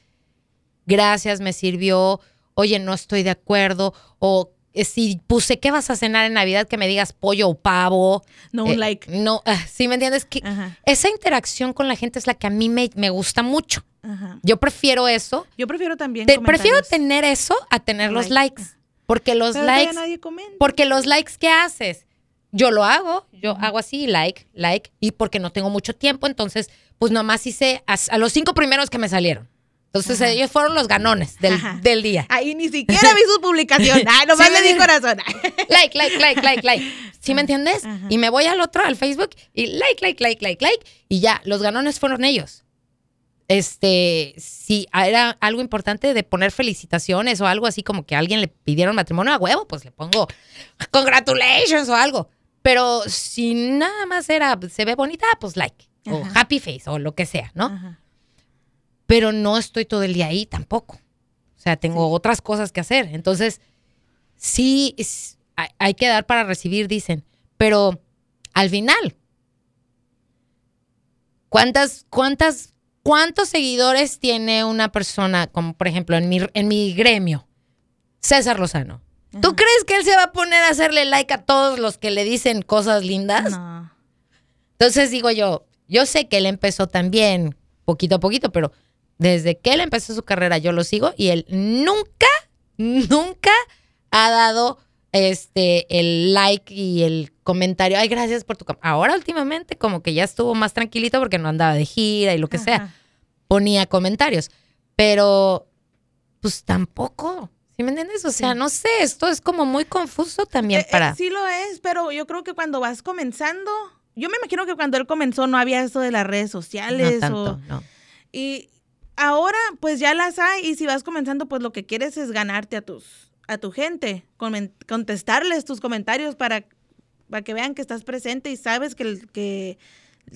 Speaker 1: gracias, me sirvió, oye, no estoy de acuerdo, o eh, si puse, ¿qué vas a cenar en Navidad? Que me digas pollo o pavo.
Speaker 2: No un
Speaker 1: Eh,
Speaker 2: like.
Speaker 1: No, ah, ¿sí me entiendes? Que
Speaker 2: Ajá,
Speaker 1: esa interacción con la gente es la que a mí me, me gusta mucho.
Speaker 2: ajá.
Speaker 1: Yo prefiero eso.
Speaker 2: Yo prefiero también
Speaker 1: Te- prefiero tener eso a tener los
Speaker 2: Like.
Speaker 1: likes. Porque los
Speaker 2: Pero
Speaker 1: likes
Speaker 2: nadie
Speaker 1: porque los likes que haces, yo lo hago, yo hago así, like, like, y porque no tengo mucho tiempo, entonces, pues nomás hice a, a los cinco primeros que me salieron. Entonces,
Speaker 2: Ajá.
Speaker 1: ellos fueron los ganones del, del día.
Speaker 2: Ahí ni siquiera vi su publicación. Ay, nomás
Speaker 1: Sí,
Speaker 2: le
Speaker 1: me
Speaker 2: di
Speaker 1: di-
Speaker 2: corazón.
Speaker 1: Like, like, like, like, like. ¿Sí me entiendes?
Speaker 2: Ajá.
Speaker 1: Y me voy al otro, al Facebook, y like, like, like, like, like, y ya, los ganones fueron ellos. Este, si era algo importante de poner felicitaciones o algo así como que a alguien le pidieron matrimonio a huevo, pues le pongo congratulations o algo. Pero si nada más era, se ve bonita, pues like, o happy face, o lo que sea, ¿no?
Speaker 2: Ajá.
Speaker 1: Pero no estoy todo el día ahí tampoco. O sea, tengo otras cosas que hacer. Entonces, sí, es- hay, hay que dar para recibir, dicen. Pero al final, ¿cuántas, cuántas, cuántos seguidores tiene una persona, como por ejemplo en mi, en mi gremio? César Lozano. ¿Tú crees que él se va a poner a hacerle like a todos los que le dicen cosas lindas?
Speaker 2: No.
Speaker 1: Entonces digo yo, yo sé que él empezó también poquito a poquito, pero desde que él empezó su carrera yo lo sigo y él nunca, nunca ha dado este el like y el comentario. Ay, gracias por tu com-". Ahora últimamente como que ya estuvo más tranquilito porque no andaba de gira y lo que sea. Ponía comentarios, pero pues tampoco. ¿Sí ¿Sí me entiendes? O sea,
Speaker 2: Sí.
Speaker 1: no sé, esto es como muy confuso también
Speaker 2: Eh, eh,
Speaker 1: para...
Speaker 2: sí lo es, pero yo creo que cuando vas comenzando, yo me imagino que cuando él comenzó no había eso de las redes sociales.
Speaker 1: no tanto,
Speaker 2: o-
Speaker 1: no.
Speaker 2: y ahora pues ya las hay y si vas comenzando pues lo que quieres es ganarte a tus a tu gente, contestarles tus comentarios para, para que vean que estás presente y sabes que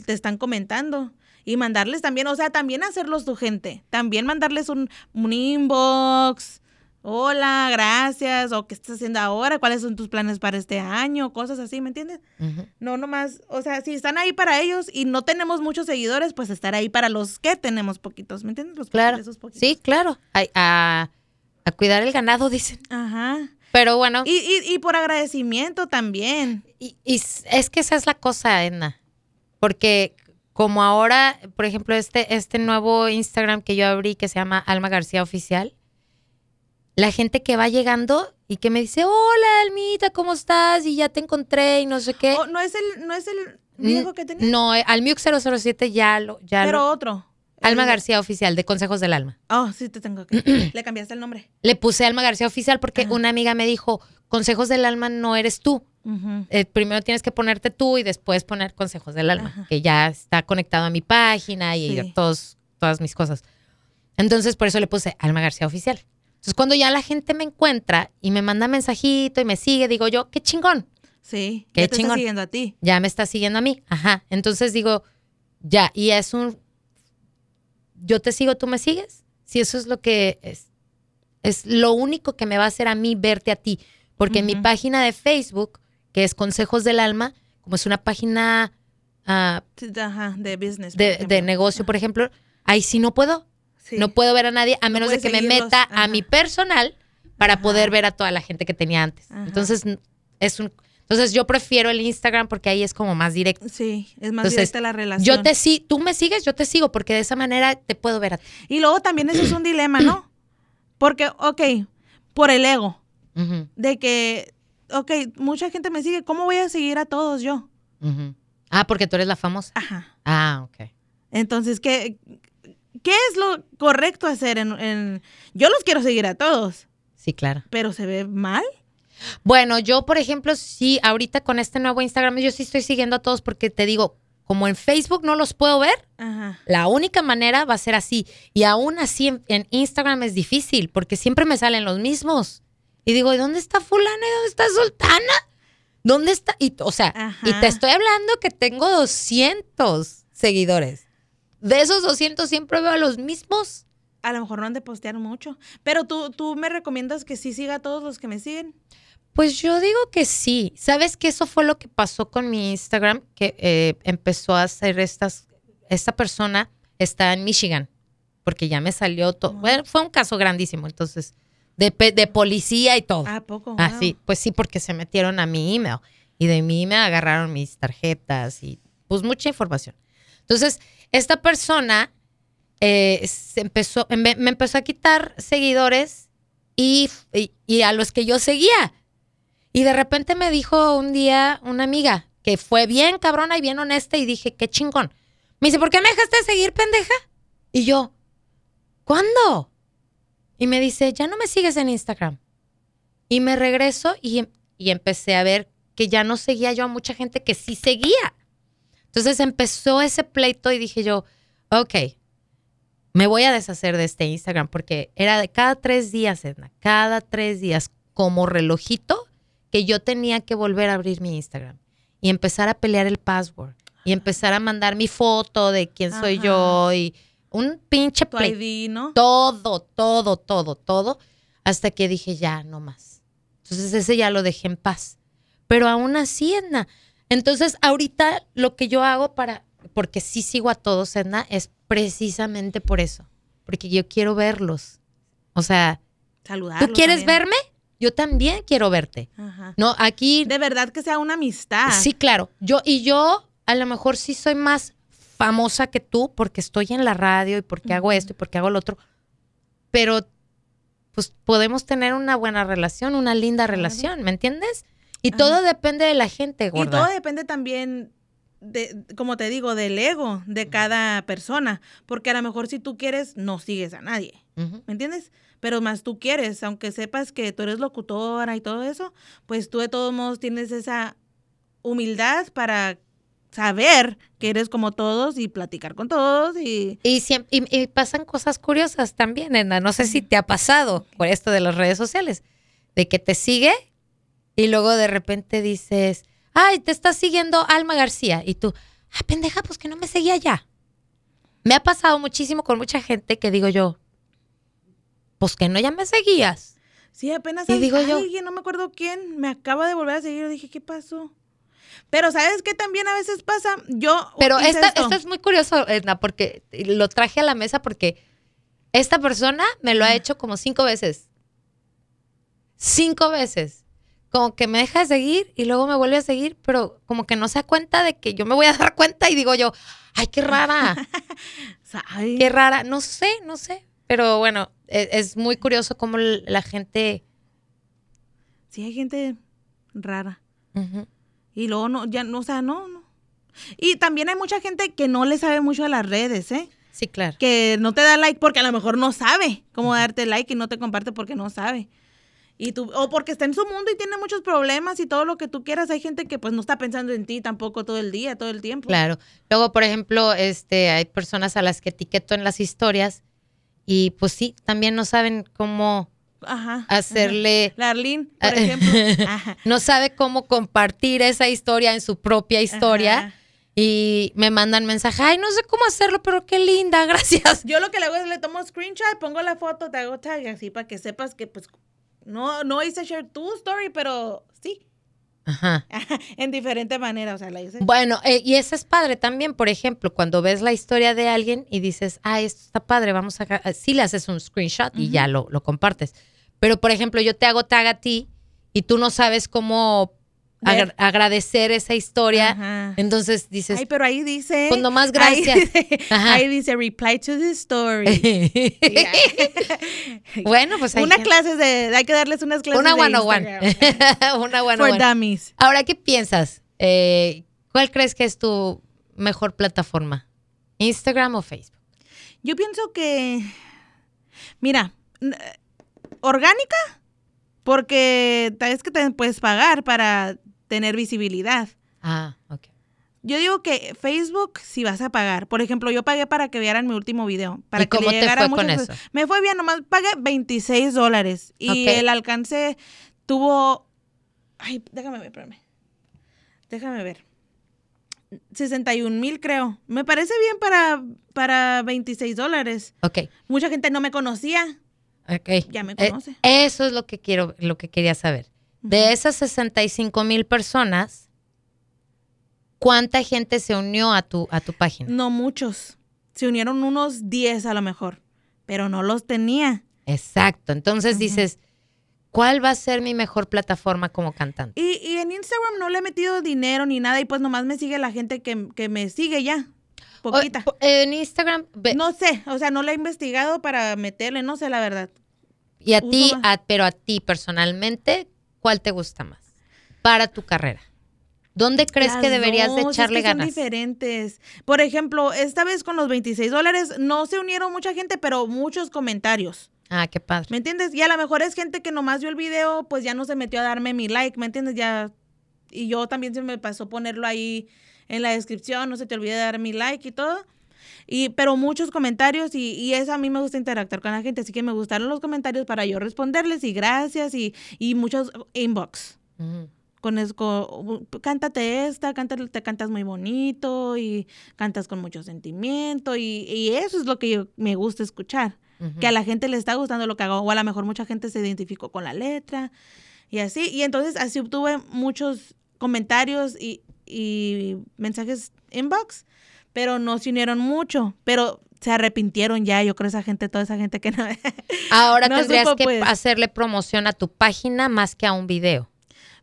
Speaker 2: te están comentando. Y mandarles también, o sea, también hacerlos tu gente. También mandarles un, un inbox. Hola, gracias. O qué estás haciendo ahora, cuáles son tus planes para este año, cosas así, ¿me entiendes? No, nomás, o sea, si están ahí para ellos y no tenemos muchos seguidores, pues estar ahí para los que tenemos poquitos, ¿me entiendes? Los
Speaker 1: Claro.
Speaker 2: esos poquitos.
Speaker 1: Sí, claro. A, a cuidar el ganado, dicen.
Speaker 2: Ajá.
Speaker 1: Pero bueno,
Speaker 2: Y, y, y por agradecimiento también.
Speaker 1: y, y es que esa es la cosa, Edna. Porque como ahora, por ejemplo, este, este nuevo Instagram que yo abrí que se llama Alma García Oficial, la gente que va llegando y que me dice, hola Almita, ¿cómo estás? Y ya te encontré y no sé qué.
Speaker 2: Oh, no es el, no es el viejo que tenía,
Speaker 1: No, eh, al Miuk 007 ya lo... Ya
Speaker 2: pero
Speaker 1: lo-
Speaker 2: otro.
Speaker 1: Alma García Oficial, de Consejos del Alma.
Speaker 2: Oh, sí, te tengo que. Le cambiaste el nombre.
Speaker 1: Le puse Alma García Oficial porque
Speaker 2: Ajá.
Speaker 1: una amiga me dijo, Consejos del Alma no eres tú. Eh, primero tienes que ponerte tú y después poner Consejos del Alma,
Speaker 2: Ajá.
Speaker 1: que ya está conectado a mi página y
Speaker 2: Sí.
Speaker 1: a todos, todas mis cosas. Entonces, por eso le puse Alma García Oficial. Entonces, cuando ya la gente me encuentra y me manda mensajito y me sigue, digo yo, qué chingón,
Speaker 2: Sí,
Speaker 1: Qué
Speaker 2: ya te está
Speaker 1: chingón.
Speaker 2: siguiendo a ti.
Speaker 1: ya me está siguiendo a mí. Ajá. Entonces digo, ya, y es un, yo te sigo, tú me sigues. Si eso es lo que es, es lo único que me va a hacer a mí verte a ti. Porque en mi página de Facebook, que es Consejos del Alma, como es una página ah,
Speaker 2: Ajá, de business.
Speaker 1: de, de negocio, por ejemplo, ahí sí no puedo.
Speaker 2: Sí.
Speaker 1: No puedo ver a nadie a menos de que me meta a mi personal para
Speaker 2: Ajá.
Speaker 1: poder ver a toda la gente que tenía antes. Entonces, es un, entonces yo prefiero el Instagram porque ahí es como más directo.
Speaker 2: Sí, es más
Speaker 1: Entonces,
Speaker 2: directa la relación.
Speaker 1: Yo te sí, tú me sigues, yo te sigo, porque de esa manera te puedo ver a ti.
Speaker 2: Y luego también eso es un dilema, ¿no? Porque, ok, por el ego, de que, ok, mucha gente me sigue, ¿cómo voy a seguir a todos yo?
Speaker 1: Ah, porque tú eres la famosa.
Speaker 2: Ajá.
Speaker 1: Ah, ok.
Speaker 2: Entonces, ¿qué, qué es lo correcto hacer? En, en- Yo los quiero seguir a todos,
Speaker 1: Sí, claro.
Speaker 2: pero ¿se ve mal?
Speaker 1: Bueno, yo, por ejemplo, sí, ahorita con este nuevo Instagram, yo sí estoy siguiendo a todos porque te digo, como en Facebook no los puedo ver,
Speaker 2: Ajá.
Speaker 1: la única manera va a ser así. Y aún así en, en Instagram es difícil porque siempre me salen los mismos. Y digo, ¿y dónde está fulana y dónde está sultana? ¿Dónde está? Y, o sea, y te estoy hablando que tengo 200 seguidores. De esos 200 siempre veo a los mismos.
Speaker 2: A lo mejor no han de postear mucho, pero tú, tú me recomiendas que sí siga a todos los que me siguen.
Speaker 1: Pues yo digo que sí. ¿Sabes que eso fue lo que pasó con mi Instagram? Que eh, empezó a hacer estas. Esta persona está en Michigan, porque ya me salió todo. Bueno, fue un caso grandísimo, entonces, de, de policía y todo.
Speaker 2: ¿A poco?
Speaker 1: Ah,
Speaker 2: Wow.
Speaker 1: sí, pues sí, porque se metieron a mi email y de mi email agarraron mis tarjetas y pues mucha información. Entonces, esta persona eh, se empezó, me, me empezó a quitar seguidores y, y, y a los que yo seguía. Y de repente me dijo un día una amiga que fue bien cabrona y bien honesta y dije, qué chingón. Me dice, ¿por qué me dejaste de seguir, pendeja? Y yo, ¿cuándo? Y me dice, ya no me sigues en Instagram. Y me regreso y, em- y empecé a ver que ya no seguía yo a mucha gente que sí seguía. Entonces empezó ese pleito y dije yo, ok, me voy a deshacer de este Instagram porque era de cada tres días, Edna, cada tres días, como relojito, que yo tenía que volver a abrir mi Instagram y empezar a pelear el password y empezar a mandar mi foto de quién soy
Speaker 2: Ajá.
Speaker 1: yo y un pinche
Speaker 2: Tu
Speaker 1: pleito
Speaker 2: ID, ¿no?
Speaker 1: todo, todo, todo, todo, hasta que dije, ya, no más. Entonces ese ya lo dejé en paz. Pero aún así, Edna. Entonces ahorita lo que yo hago para, porque sí sigo a todos, Edna, es precisamente por eso. Porque yo quiero verlos. O sea,
Speaker 2: Saludarlos.
Speaker 1: ¿tú quieres
Speaker 2: también.
Speaker 1: verme? Yo también quiero verte.
Speaker 2: Ajá.
Speaker 1: No, aquí
Speaker 2: De verdad que sea una amistad.
Speaker 1: Sí, claro. Yo, y yo a lo mejor sí soy más famosa que tú porque estoy en la radio y porque hago esto y porque hago lo otro. Pero pues podemos tener una buena relación, una linda relación, ¿me entiendes? Y
Speaker 2: Ajá.
Speaker 1: todo depende de la gente,
Speaker 2: Y
Speaker 1: gorda.
Speaker 2: todo depende también de, como te digo, del ego de cada persona. Porque a lo mejor si tú quieres, no sigues a nadie. ¿Me entiendes? Pero más tú quieres, aunque sepas que tú eres locutora y todo eso, pues tú de todos modos tienes esa humildad para saber que eres como todos y platicar con todos y...
Speaker 1: Y, siem- y- y pasan cosas curiosas también, Edna. No sé si te ha pasado por esto de las redes sociales, de que te sigue y luego de repente dices, ay, te está siguiendo Alma García. Y tú, ah, pendeja, pues que no me seguía ya. Me ha pasado muchísimo con mucha gente que digo yo, pues que no ya me seguías.
Speaker 2: Sí, apenas
Speaker 1: Y digo yo-
Speaker 2: alguien, no me acuerdo quién, me acaba de volver a seguir. Yo dije, ¿qué pasó? Pero ¿sabes qué también a veces pasa? Yo
Speaker 1: Pero esta,
Speaker 2: esto.
Speaker 1: es muy curioso, Edna, porque lo traje a la mesa porque esta persona me lo ha hecho como cinco veces. Cinco veces. Como que me deja de seguir y luego me vuelve a seguir, pero como que no se da cuenta de que yo me voy a dar cuenta y digo yo, ay, qué rara,
Speaker 2: Ay,
Speaker 1: qué rara. No sé, no sé. Pero bueno, e- es, muy curioso cómo la gente...
Speaker 2: Sí, hay gente rara.
Speaker 1: Ujú.
Speaker 2: Y luego no, ya no, o sea, no, no. Y también hay mucha gente que no le sabe mucho a las redes, ¿eh?
Speaker 1: Sí, claro.
Speaker 2: Que no te da like porque a lo mejor no sabe cómo darte like y no te comparte porque no sabe. Y tú, o porque está en su mundo y tiene muchos problemas y todo lo que tú quieras. Hay gente que pues no está pensando en ti tampoco todo el día, todo el tiempo.
Speaker 1: Claro. Luego, por ejemplo, este, hay personas a las que etiqueto en las historias y pues sí, también no saben cómo
Speaker 2: Ajá.
Speaker 1: hacerle,
Speaker 2: La Arlene,
Speaker 1: Ah,
Speaker 2: por ejemplo. Ajá.
Speaker 1: no sabe cómo compartir esa historia en su propia historia y me mandan mensaje, ay, no sé cómo hacerlo, pero qué linda, gracias.
Speaker 2: Yo lo que le hago es le tomo screenshot, pongo la foto, te hago tag así para que sepas que pues no, no hice share tu story, pero sí.
Speaker 1: Ajá.
Speaker 2: en diferente manera, o sea, la hice.
Speaker 1: Bueno, eh, y eso es padre también, por ejemplo, cuando ves la historia de alguien y dices, ah, esto está padre, vamos a... ca-", Sí le haces un screenshot y ya lo, lo compartes. Pero, por ejemplo, yo te hago tag a ti y tú no sabes cómo agra- agradecer esa historia.
Speaker 2: Ajá.
Speaker 1: Entonces dices,
Speaker 2: Ay, pero ahí dice.
Speaker 1: Pues nomás
Speaker 2: ahí
Speaker 1: gracias.
Speaker 2: dice-. Ahí dice, reply to this story.
Speaker 1: Bueno, pues hay
Speaker 2: Una clase de. Hay que darles unas clases
Speaker 1: Una
Speaker 2: de
Speaker 1: one on one. Una one
Speaker 2: For
Speaker 1: on one.
Speaker 2: dummies.
Speaker 1: Ahora, ¿qué piensas? Eh, ¿Cuál crees que es tu mejor plataforma? ¿Instagram o Facebook?
Speaker 2: Yo pienso que. Mira, orgánica, porque vez que te puedes pagar para tener visibilidad.
Speaker 1: Ah, ok.
Speaker 2: Yo digo que Facebook si vas a pagar. Por ejemplo, yo pagué para que vieran mi último video. Para
Speaker 1: ¿Y
Speaker 2: que
Speaker 1: cómo te fue con eso?
Speaker 2: Me fue bien, nomás pagué 26 dólares. Y
Speaker 1: Ok.
Speaker 2: el alcance tuvo... Ay, déjame ver, espérame. Déjame ver. 61 mil creo. Me parece bien para, para 26 dólares.
Speaker 1: Ok.
Speaker 2: Mucha gente no me conocía.
Speaker 1: Ok.
Speaker 2: Ya me
Speaker 1: Eh,
Speaker 2: conoce.
Speaker 1: eso es lo que quiero, lo que quería saber. De esas 65 mil personas, ¿cuánta gente se unió a tu, a tu página?
Speaker 2: No muchos. Se unieron unos 10 a lo mejor. Pero no los tenía.
Speaker 1: Exacto. Entonces dices, ¿cuál va a ser mi mejor plataforma como cantante?
Speaker 2: Y, y en Instagram no le he metido dinero ni nada y pues nomás me sigue la gente que, que me sigue ya. Poquita.
Speaker 1: O- en Instagram, ve-
Speaker 2: No sé, o sea, no la he investigado para meterle, no sé la verdad.
Speaker 1: y a ti, pero a ti personalmente, ¿cuál te gusta más para tu carrera? ¿Dónde crees que deberías de
Speaker 2: dos, es
Speaker 1: echarle
Speaker 2: que son
Speaker 1: ganas?
Speaker 2: diferentes. Por ejemplo, esta vez con los 26 dólares no se unieron mucha gente, pero muchos comentarios.
Speaker 1: Ah, qué padre.
Speaker 2: ¿Me entiendes? Y a lo mejor es gente que nomás vio el video, pues ya no se metió a darme mi like, ¿me entiendes? Ya. Y yo también se me pasó ponerlo ahí en la descripción, no se te olvide dar mi like y todo. Y, pero muchos comentarios y, y eso a mí me gusta interactuar con la gente, así que me gustaron los comentarios para yo responderles y gracias y, y muchos inbox. Con eso, co- cántate esta, cántate, te cantas muy bonito y cantas con mucho sentimiento y, y eso es lo que yo, me gusta escuchar
Speaker 1: Ujú.
Speaker 2: que a la gente le está gustando lo que hago, o a lo mejor mucha gente se identificó con la letra y así. Y entonces así obtuve muchos comentarios y, y mensajes inbox, pero no se unieron mucho, pero se arrepintieron ya, yo creo esa gente, toda esa gente que no...
Speaker 1: Ahora
Speaker 2: No
Speaker 1: tendrías
Speaker 2: supo,
Speaker 1: que
Speaker 2: pues.
Speaker 1: hacerle promoción a tu página más que a un video.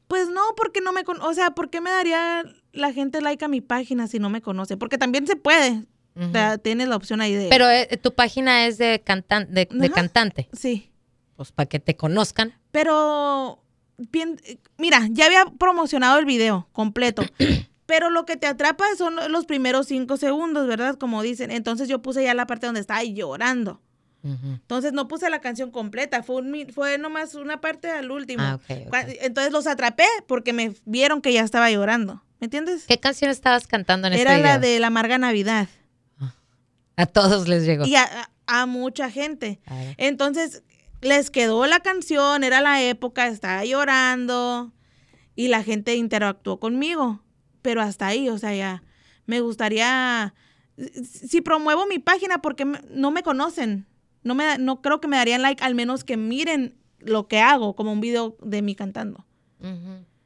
Speaker 2: pues no, porque no me con o sea, ¿por qué me daría la gente like a mi página si no me conoce? Porque también se puede. O sea, tienes la opción ahí de...
Speaker 1: Pero eh, tu página es de, cantan de, de cantante,
Speaker 2: Sí.
Speaker 1: pues para que te conozcan.
Speaker 2: Pero, bien, mira, ya había promocionado el video completo, pero lo que te atrapa son los primeros cinco segundos, ¿verdad? Como dicen. Entonces yo puse ya la parte donde estaba llorando. Entonces no puse la canción completa, fue, fue nomás una parte al último.
Speaker 1: Ah,
Speaker 2: entonces los atrapé porque me vieron que ya estaba llorando. ¿Me entiendes?
Speaker 1: ¿Qué canción estabas cantando en
Speaker 2: Era
Speaker 1: este
Speaker 2: la de La Amarga Navidad.
Speaker 1: A todos les llegó.
Speaker 2: Y a, mucha gente. Entonces les quedó la canción, era la época, estaba llorando y la gente interactuó conmigo. Pero hasta ahí, o sea, ya me gustaría, si promuevo mi página porque no me conocen, no, me, no creo que me darían like, al menos que miren lo que hago, como un video de mí cantando.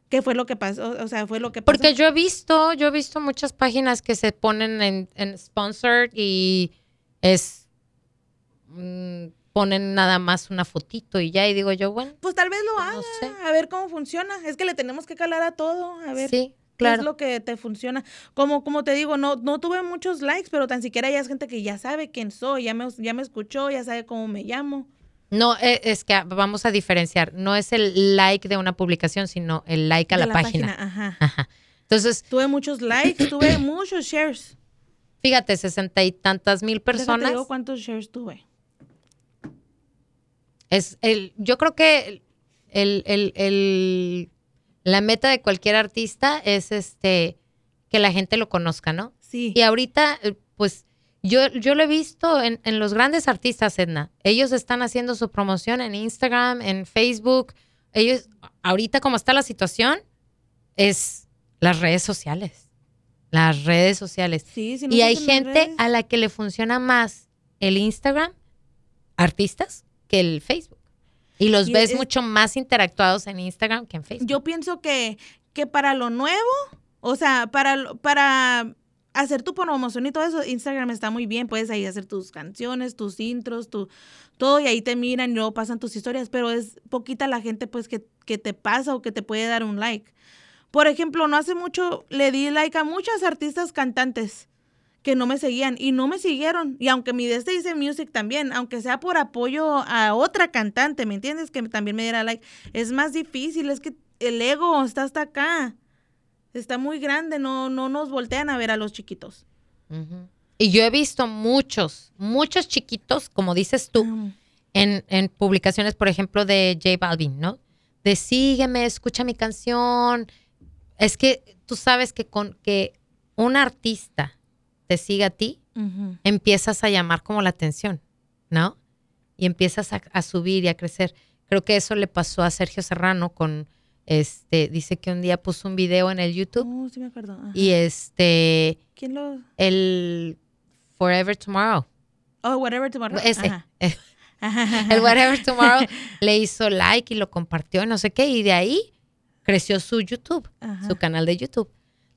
Speaker 2: ¿Qué fue lo que pasó? O sea, fue lo que
Speaker 1: pasó. Porque yo he visto, yo he visto muchas páginas que se ponen en, en sponsored y es mm, ponen nada más una fotito y ya, y digo yo, bueno.
Speaker 2: Pues tal vez lo pues haga, a ver cómo funciona. Es que le tenemos que calar a todo, a ver.
Speaker 1: Sí, claro.
Speaker 2: ¿Qué es lo que te funciona? Como, como te digo, no, no tuve muchos likes, pero tan siquiera ya es gente que ya sabe quién soy, ya me, ya me escuchó, ya sabe cómo me llamo.
Speaker 1: No, e, es que vamos a diferenciar. No es el like de una publicación, sino el like a la, página.
Speaker 2: Ajá. Entonces. Tuve muchos likes, tuve muchos shares.
Speaker 1: Fíjate, sesenta y tantas mil personas.
Speaker 2: Te digo cuántos shares tuve.
Speaker 1: Es el, yo creo que el, el, el, la meta de cualquier artista es este que la gente lo conozca, ¿no?
Speaker 2: Sí.
Speaker 1: Y ahorita, eh, pues yo, yo lo he visto en, los grandes artistas, Edna. Ellos están haciendo su promoción en Instagram, en Facebook. Ellos, ahorita como está la situación, es las redes sociales. Las redes sociales.
Speaker 2: Sí,
Speaker 1: y hay gente a la que le funciona más el Instagram, artistas, que el Facebook. Y los ves mucho más interactuados en Instagram que en Facebook.
Speaker 2: Yo pienso que, que para lo nuevo, o sea, para, para hacer tu promoción y todo eso, Instagram está muy bien, puedes ahí hacer tus canciones, tus intros, tu, todo y ahí te miran y luego pasan tus historias, pero es poquita la gente pues que, que te pasa o que te puede dar un like. Por ejemplo, no hace mucho le di like a muchas artistas cantantes que no me seguían y no me siguieron. Y aunque mi de este dice music también, aunque sea por apoyo a otra cantante, ¿me entiendes? Que también me diera like. Es más difícil, es que el ego está hasta acá está muy grande, no, no nos voltean a ver a los chiquitos.
Speaker 1: Y yo he visto muchos, muchos chiquitos, como dices tú, en, en, publicaciones, por ejemplo, de J Balvin, ¿no? De sígueme, escucha mi canción. Es que tú sabes que con que un artista te siga a ti, empiezas a llamar como la atención, ¿no? Y empiezas a, a subir y a crecer. Creo que eso le pasó a Sergio Serrano con este, dice que un día puso un video en el YouTube.
Speaker 2: Oh, sí me acuerdo.
Speaker 1: Y este.
Speaker 2: ¿Quién lo.?
Speaker 1: El Forever Tomorrow.
Speaker 2: Oh, Whatever Tomorrow.
Speaker 1: Ese. el Whatever Tomorrow le hizo like y lo compartió, no sé qué, y de ahí creció su YouTube, su canal de YouTube.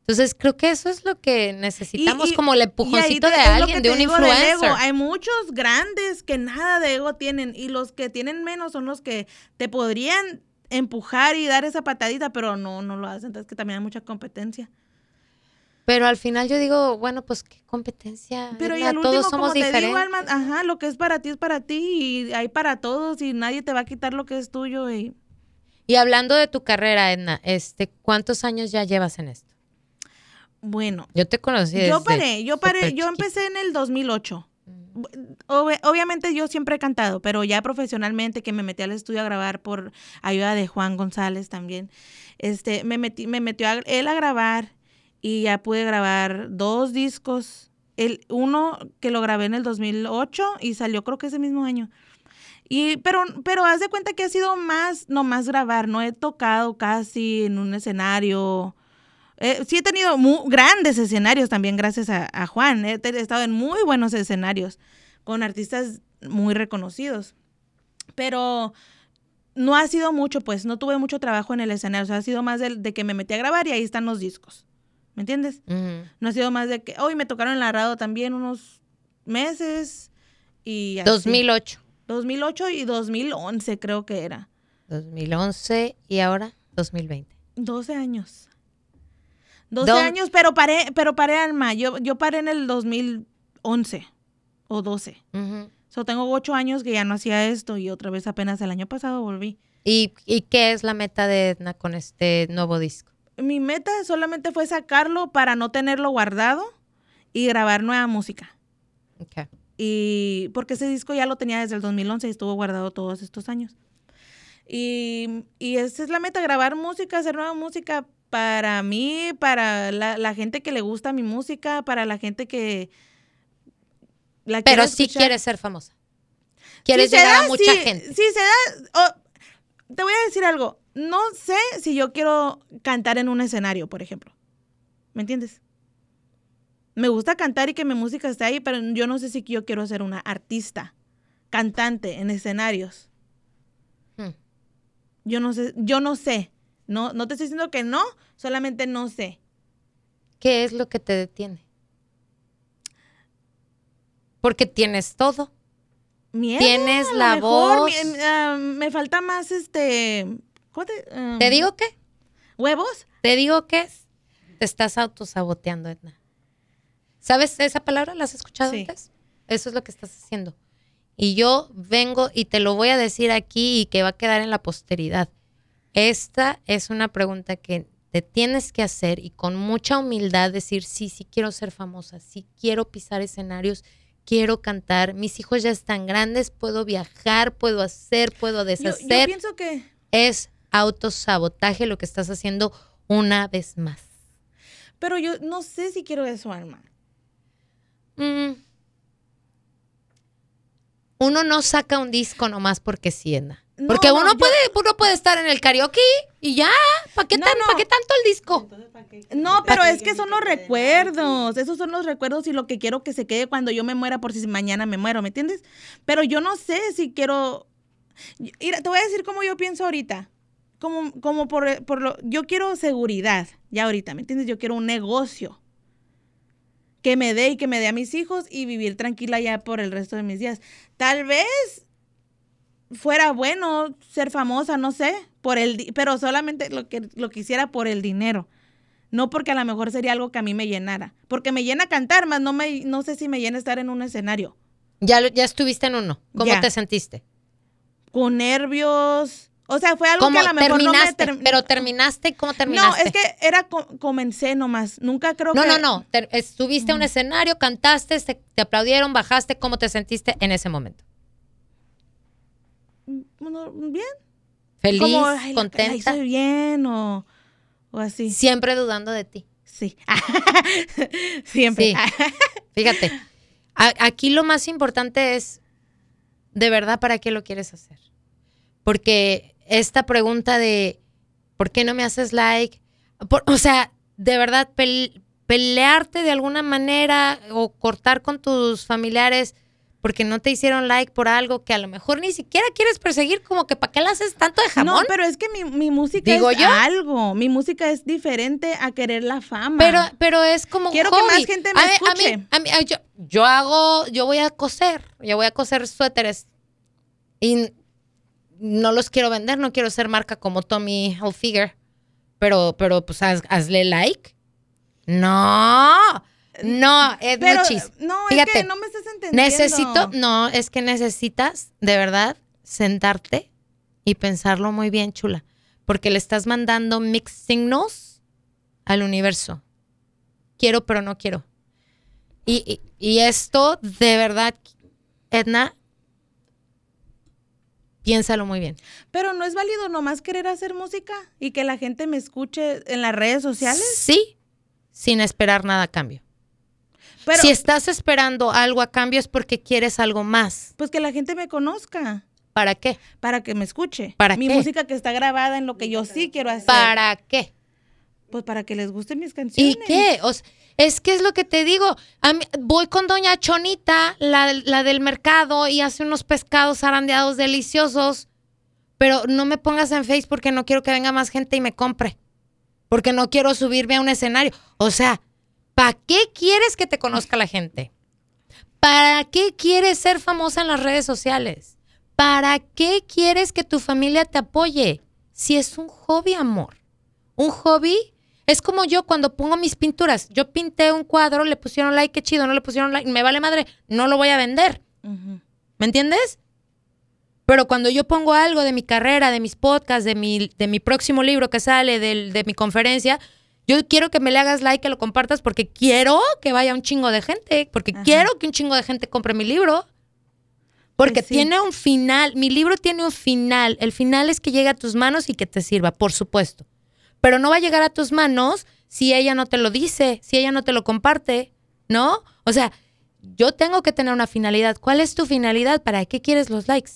Speaker 1: Entonces creo que eso es lo que necesitamos como el empujoncito de alguien, de un influencer.
Speaker 2: Hay muchos grandes que nada de ego tienen y los que tienen menos son los que te podrían empujar y dar esa patadita, pero no, no lo hacen. Entonces que también hay mucha competencia.
Speaker 1: Pero al final yo digo, bueno, pues qué competencia.
Speaker 2: Pero y al todos somos diferentes. ajá, lo que es para ti es para ti y hay para todos y nadie te va a quitar lo que es tuyo. Y,
Speaker 1: y hablando de tu carrera, Edna, este, ¿cuántos años ya llevas en esto?
Speaker 2: Bueno.
Speaker 1: Yo te conocí
Speaker 2: Yo paré, yo paré, yo empecé en el 2008 obviamente yo siempre he cantado, pero ya profesionalmente que me metí al estudio a grabar por ayuda de Juan González también, este, me, metí, me metió a, él a grabar y ya pude grabar dos discos. El, uno que lo grabé en el 2008 y salió creo que ese mismo año. Y, pero, pero haz de cuenta que ha sido más, no más grabar, no he tocado casi en un escenario eh, sí he tenido muy, grandes escenarios también gracias a, Juan. He, estado en muy buenos escenarios con artistas muy reconocidos. Pero no ha sido mucho, pues no tuve mucho trabajo en el escenario. O sea, ha sido más de, que me metí a grabar y ahí están los discos. ¿Me entiendes? No ha sido más de que hoy me tocaron en la radio también unos meses y
Speaker 1: 2008.
Speaker 2: 2008 y 2011 creo que era.
Speaker 1: 2011 y ahora 2020.
Speaker 2: 12 años. 12 años, pero paré, pero paré Alma. Yo, yo paré en el 2011 o 12. Uh tengo 8 años que ya no hacía esto y otra vez apenas el año pasado volví.
Speaker 1: ¿Y, qué es la meta de Edna con este nuevo disco?
Speaker 2: mi meta solamente fue sacarlo para no tenerlo guardado y grabar nueva música. Y porque ese disco ya lo tenía desde el 2011 y estuvo guardado todos estos años. Y, y esa es la meta, grabar música, hacer nueva música para mí, para la, la gente que le gusta mi música, para la gente que la
Speaker 1: Pero sí quieres ser famosa. Quieres
Speaker 2: Si
Speaker 1: llegar
Speaker 2: da,
Speaker 1: a mucha gente.
Speaker 2: Si se da, oh, te voy a decir algo. No sé si yo quiero cantar en un escenario, por ejemplo. ¿Me entiendes? Me gusta cantar y que mi música esté ahí, pero yo no sé si yo quiero ser una artista, cantante en escenarios.
Speaker 1: Hmm.
Speaker 2: Yo no sé, yo no sé. No, no te estoy diciendo que no, solamente no sé.
Speaker 1: ¿Qué es lo que te detiene? Porque tienes todo.
Speaker 2: Miedo,
Speaker 1: Tienes la
Speaker 2: mejor,
Speaker 1: voz.
Speaker 2: ah, me falta más este. ¿cómo te,
Speaker 1: ¿Te digo qué?
Speaker 2: ¿Huevos?
Speaker 1: Te digo que es. Te estás autosaboteando, Edna. ¿Sabes esa palabra? ¿La has escuchado
Speaker 2: Sí.
Speaker 1: antes? Eso es lo que estás haciendo. Y yo vengo y te lo voy a decir aquí y que va a quedar en la posteridad. Esta es una pregunta que te tienes que hacer y con mucha humildad decir, sí, sí quiero ser famosa, sí quiero pisar escenarios, quiero cantar, mis hijos ya están grandes, puedo viajar, puedo hacer, puedo
Speaker 2: Yo, yo
Speaker 1: deshacer.
Speaker 2: pienso que.
Speaker 1: es autosabotaje lo que estás haciendo una vez más.
Speaker 2: Pero yo no sé si quiero eso, Alma.
Speaker 1: Mm. Uno no saca un disco nomás porque sí,
Speaker 2: No,
Speaker 1: Porque
Speaker 2: no,
Speaker 1: uno
Speaker 2: yo-
Speaker 1: puede, uno puede estar en el karaoke y ya. ¿Para qué,
Speaker 2: No,
Speaker 1: tan-
Speaker 2: no.
Speaker 1: ¿pa' qué tanto el disco?
Speaker 2: No, pero es que son los recuerdos. Esos son los recuerdos y lo que quiero que se quede cuando yo me muera por si mañana me muero, ¿me entiendes? Pero yo no sé si quiero. Mira, te voy a decir cómo yo pienso ahorita. Como, como por, por lo. Yo quiero seguridad, ya ahorita, ¿me entiendes? Yo quiero un negocio que me dé y que me dé a mis hijos y vivir tranquila ya por el resto de mis días. Tal vez fuera bueno ser famosa, no sé, por el, pero solamente lo que lo quisiera por el dinero. No porque a lo mejor sería algo que a mí me llenara. Porque me llena cantar, más no, me, no sé si me llena estar en un escenario.
Speaker 1: Ya, ya estuviste en uno. ¿Cómo
Speaker 2: Ya.
Speaker 1: te sentiste?
Speaker 2: Con nervios. O sea, fue algo
Speaker 1: ¿Cómo
Speaker 2: que a lo mejor no me...
Speaker 1: Pero terminaste, ¿cómo
Speaker 2: No,
Speaker 1: terminaste?
Speaker 2: es que era, co- comencé nomás. Nunca creo
Speaker 1: no,
Speaker 2: que...
Speaker 1: no, no. Ter- Estuviste a un escenario, cantaste, te, te aplaudieron, bajaste. ¿Cómo te sentiste en ese momento?
Speaker 2: Bien.
Speaker 1: ¿Feliz?
Speaker 2: Como, "Ay, la- la
Speaker 1: ¿Contenta?
Speaker 2: hice bien o, o así.
Speaker 1: Siempre dudando de ti.
Speaker 2: Sí. Siempre.
Speaker 1: Sí. Fíjate, a- aquí lo más importante es, ¿de verdad para qué lo quieres hacer? Porque esta pregunta de, ¿por qué no me haces like? Por- o sea, de verdad, pel- pelearte de alguna manera o cortar con tus familiares porque no te hicieron like por algo que a lo mejor ni siquiera quieres perseguir, como que ¿para qué le haces tanto de jamón?
Speaker 2: No, pero es que mi, mi música
Speaker 1: Digo
Speaker 2: es
Speaker 1: yo.
Speaker 2: algo. Mi música es diferente a querer la fama.
Speaker 1: Pero, pero es como
Speaker 2: Quiero que
Speaker 1: hobby.
Speaker 2: más gente me
Speaker 1: a mí- a
Speaker 2: escuche.
Speaker 1: mí- a mí- a- yo, yo hago, yo voy a coser, yo voy a coser suéteres y no los quiero vender, no quiero ser marca como Tommy Hilfiger, pero, pero pues haz- hazle like. No, no, es
Speaker 2: Pero, no,
Speaker 1: Fíjate,
Speaker 2: es que no me
Speaker 1: Necesito, no, es que necesitas de verdad sentarte y pensarlo muy bien, chula, porque le estás mandando mixed signals al universo. Quiero, pero no quiero. Y, y- y esto, de verdad, Edna, piénsalo muy bien.
Speaker 2: Pero no es válido nomás querer hacer música y que la gente me escuche en las redes sociales.
Speaker 1: Sí, sin esperar nada a cambio.
Speaker 2: Pero,
Speaker 1: si estás esperando algo a cambio es porque quieres algo más.
Speaker 2: pues que la gente me conozca
Speaker 1: ¿Para qué?
Speaker 2: para que me escuche.
Speaker 1: ¿Para
Speaker 2: Mi
Speaker 1: qué?
Speaker 2: música que está grabada en lo que yo sí quiero hacer.
Speaker 1: ¿Para qué?
Speaker 2: Pues para que les gusten mis canciones.
Speaker 1: ¿Y qué? O es que es lo que te digo. A mí- voy con doña Chonita, la, la del mercado, y hace unos pescados zarandeados deliciosos. Pero no me pongas en Face porque no quiero que venga más gente y me compre. Porque no quiero subirme a un escenario. O sea, ¿para qué quieres que te conozca la gente? ¿Para qué quieres ser famosa en las redes sociales? ¿Para qué quieres que tu familia te apoye? Si es un hobby, amor. Un hobby es como yo cuando pongo mis pinturas. Yo pinté un cuadro, le pusieron like, qué chido, no le pusieron like, me vale madre, no lo voy a vender. ¿Me entiendes? Pero cuando yo pongo algo de mi carrera, de mis podcasts, de mi, de mi próximo libro que sale, de mi conferencia, yo quiero que me le hagas like, que lo compartas, porque quiero que vaya un chingo de gente, porque
Speaker 2: Ajá.
Speaker 1: quiero que un chingo de gente compre mi libro. Porque
Speaker 2: Pues sí.
Speaker 1: tiene un final, mi libro tiene un final. El final es que llegue a tus manos y que te sirva, por supuesto. Pero no va a llegar a tus manos si ella no te lo dice, si ella no te lo comparte, ¿no? O sea, yo tengo que tener una finalidad. ¿Cuál es tu finalidad? ¿Para qué quieres los likes?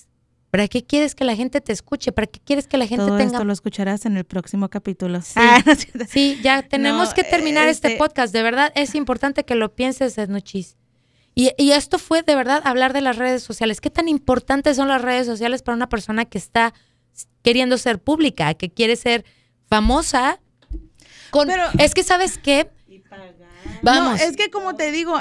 Speaker 1: ¿Para qué quieres que la gente te escuche? ¿Para qué quieres que la gente
Speaker 2: Todo
Speaker 1: tenga
Speaker 2: esto lo escucharás en el próximo capítulo.
Speaker 1: Sí.
Speaker 2: Ah, no.
Speaker 1: Sí, ya tenemos
Speaker 2: No,
Speaker 1: que terminar este,
Speaker 2: este-
Speaker 1: podcast. De verdad, es importante que lo pienses, Ednuchis. Y, y esto fue de verdad hablar de las redes sociales. ¿Qué tan importantes son las redes sociales para una persona que está queriendo ser pública, que quiere ser famosa? Con,
Speaker 2: Pero-
Speaker 1: es que, ¿sabes qué? Vamos.
Speaker 2: No, es que como te digo,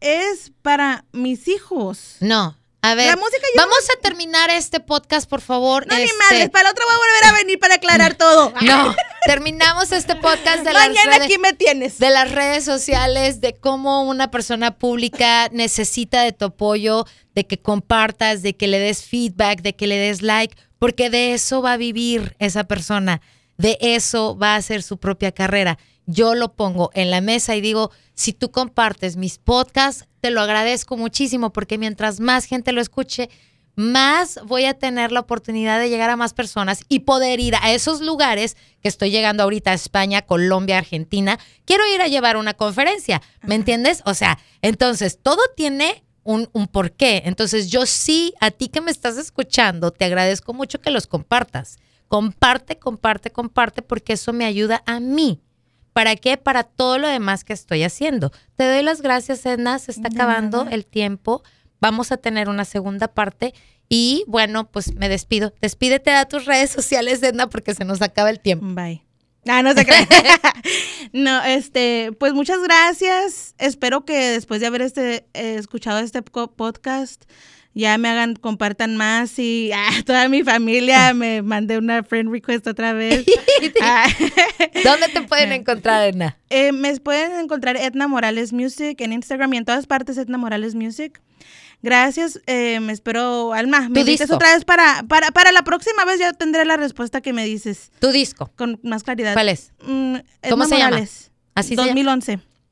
Speaker 2: es para mis hijos.
Speaker 1: No. A ver,
Speaker 2: La música
Speaker 1: vamos a terminar este podcast, por favor.
Speaker 2: No, ni
Speaker 1: Este,
Speaker 2: madres, para el otro voy a volver a venir para aclarar todo.
Speaker 1: No, terminamos este podcast de las redes.
Speaker 2: aquí me tienes.
Speaker 1: de las redes sociales, de cómo una persona pública necesita de tu apoyo, de que compartas, de que le des feedback, de que le des like, porque de eso va a vivir esa persona, de eso va a hacer su propia carrera. Yo lo pongo en la mesa y digo, si tú compartes mis podcasts, te lo agradezco muchísimo porque mientras más gente lo escuche, más voy a tener la oportunidad de llegar a más personas y poder ir a esos lugares que estoy llegando ahorita a España, Colombia, Argentina. Quiero ir a llevar una conferencia, ¿me entiendes? O sea, entonces todo tiene un, un porqué. Entonces yo sí, a ti que me estás escuchando, te agradezco mucho que los compartas. Comparte, comparte, comparte, porque eso me ayuda a mí. ¿Para qué? Para todo lo demás que estoy haciendo. Te doy las gracias, Edna. Se está acabando el tiempo. Vamos a tener una segunda parte. Y bueno, pues me despido. Despídete a tus redes sociales, Edna, porque se nos acaba el tiempo.
Speaker 2: Bye. Ah, no se crean. no, este, pues muchas gracias. Espero que después de haber este, eh, escuchado este po- podcast, ya me hagan, compartan más y ah, toda mi familia me mandé una friend request otra vez. Ah,
Speaker 1: ¿Dónde te pueden encontrar, Edna?
Speaker 2: eh, me pueden encontrar Etna Morales Music en Instagram y en todas partes Etna Morales Music. Gracias, eh, me espero, Alma, me dices otra vez para, para, para la próxima vez ya tendré la respuesta que me dices
Speaker 1: Tu disco.
Speaker 2: con más claridad.
Speaker 1: ¿Cuál es?
Speaker 2: Mm,
Speaker 1: ¿Cómo
Speaker 2: Edna
Speaker 1: se llama?
Speaker 2: Morales.
Speaker 1: Se llama.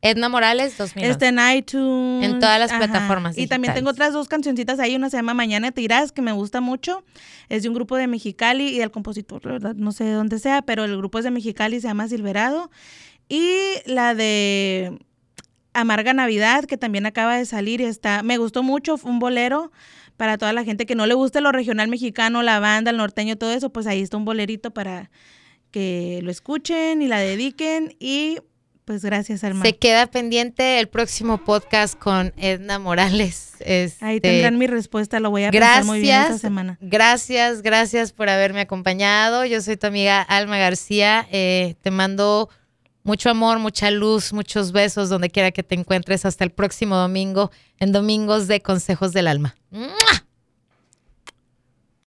Speaker 2: 2011.
Speaker 1: Edna Morales 2000.
Speaker 2: Está en iTunes.
Speaker 1: En todas las plataformas
Speaker 2: Y también tengo otras dos cancioncitas ahí. Una se llama Mañana te irás, que me gusta mucho. Es de un grupo de Mexicali y el compositor, la verdad, no sé de dónde sea, pero el grupo es de Mexicali, se llama Silverado. Y la de Amarga Navidad, que también acaba de salir y está, me gustó mucho, fue un bolero para toda la gente que no le guste lo regional mexicano, la banda, el norteño, todo eso, pues ahí está un bolerito para que lo escuchen y la dediquen y pues gracias, Alma.
Speaker 1: Se queda pendiente el próximo podcast con Edna Morales.
Speaker 2: Ahí
Speaker 1: Este,
Speaker 2: tendrán mi respuesta, lo voy a pensar muy bien esta
Speaker 1: Gracias,
Speaker 2: semana.
Speaker 1: gracias, gracias por haberme acompañado. Yo soy tu amiga Alma García. Eh, te mando mucho amor, mucha luz, muchos besos donde quiera que te encuentres. Hasta el próximo domingo en Domingos de Consejos del Alma. ¡Mua!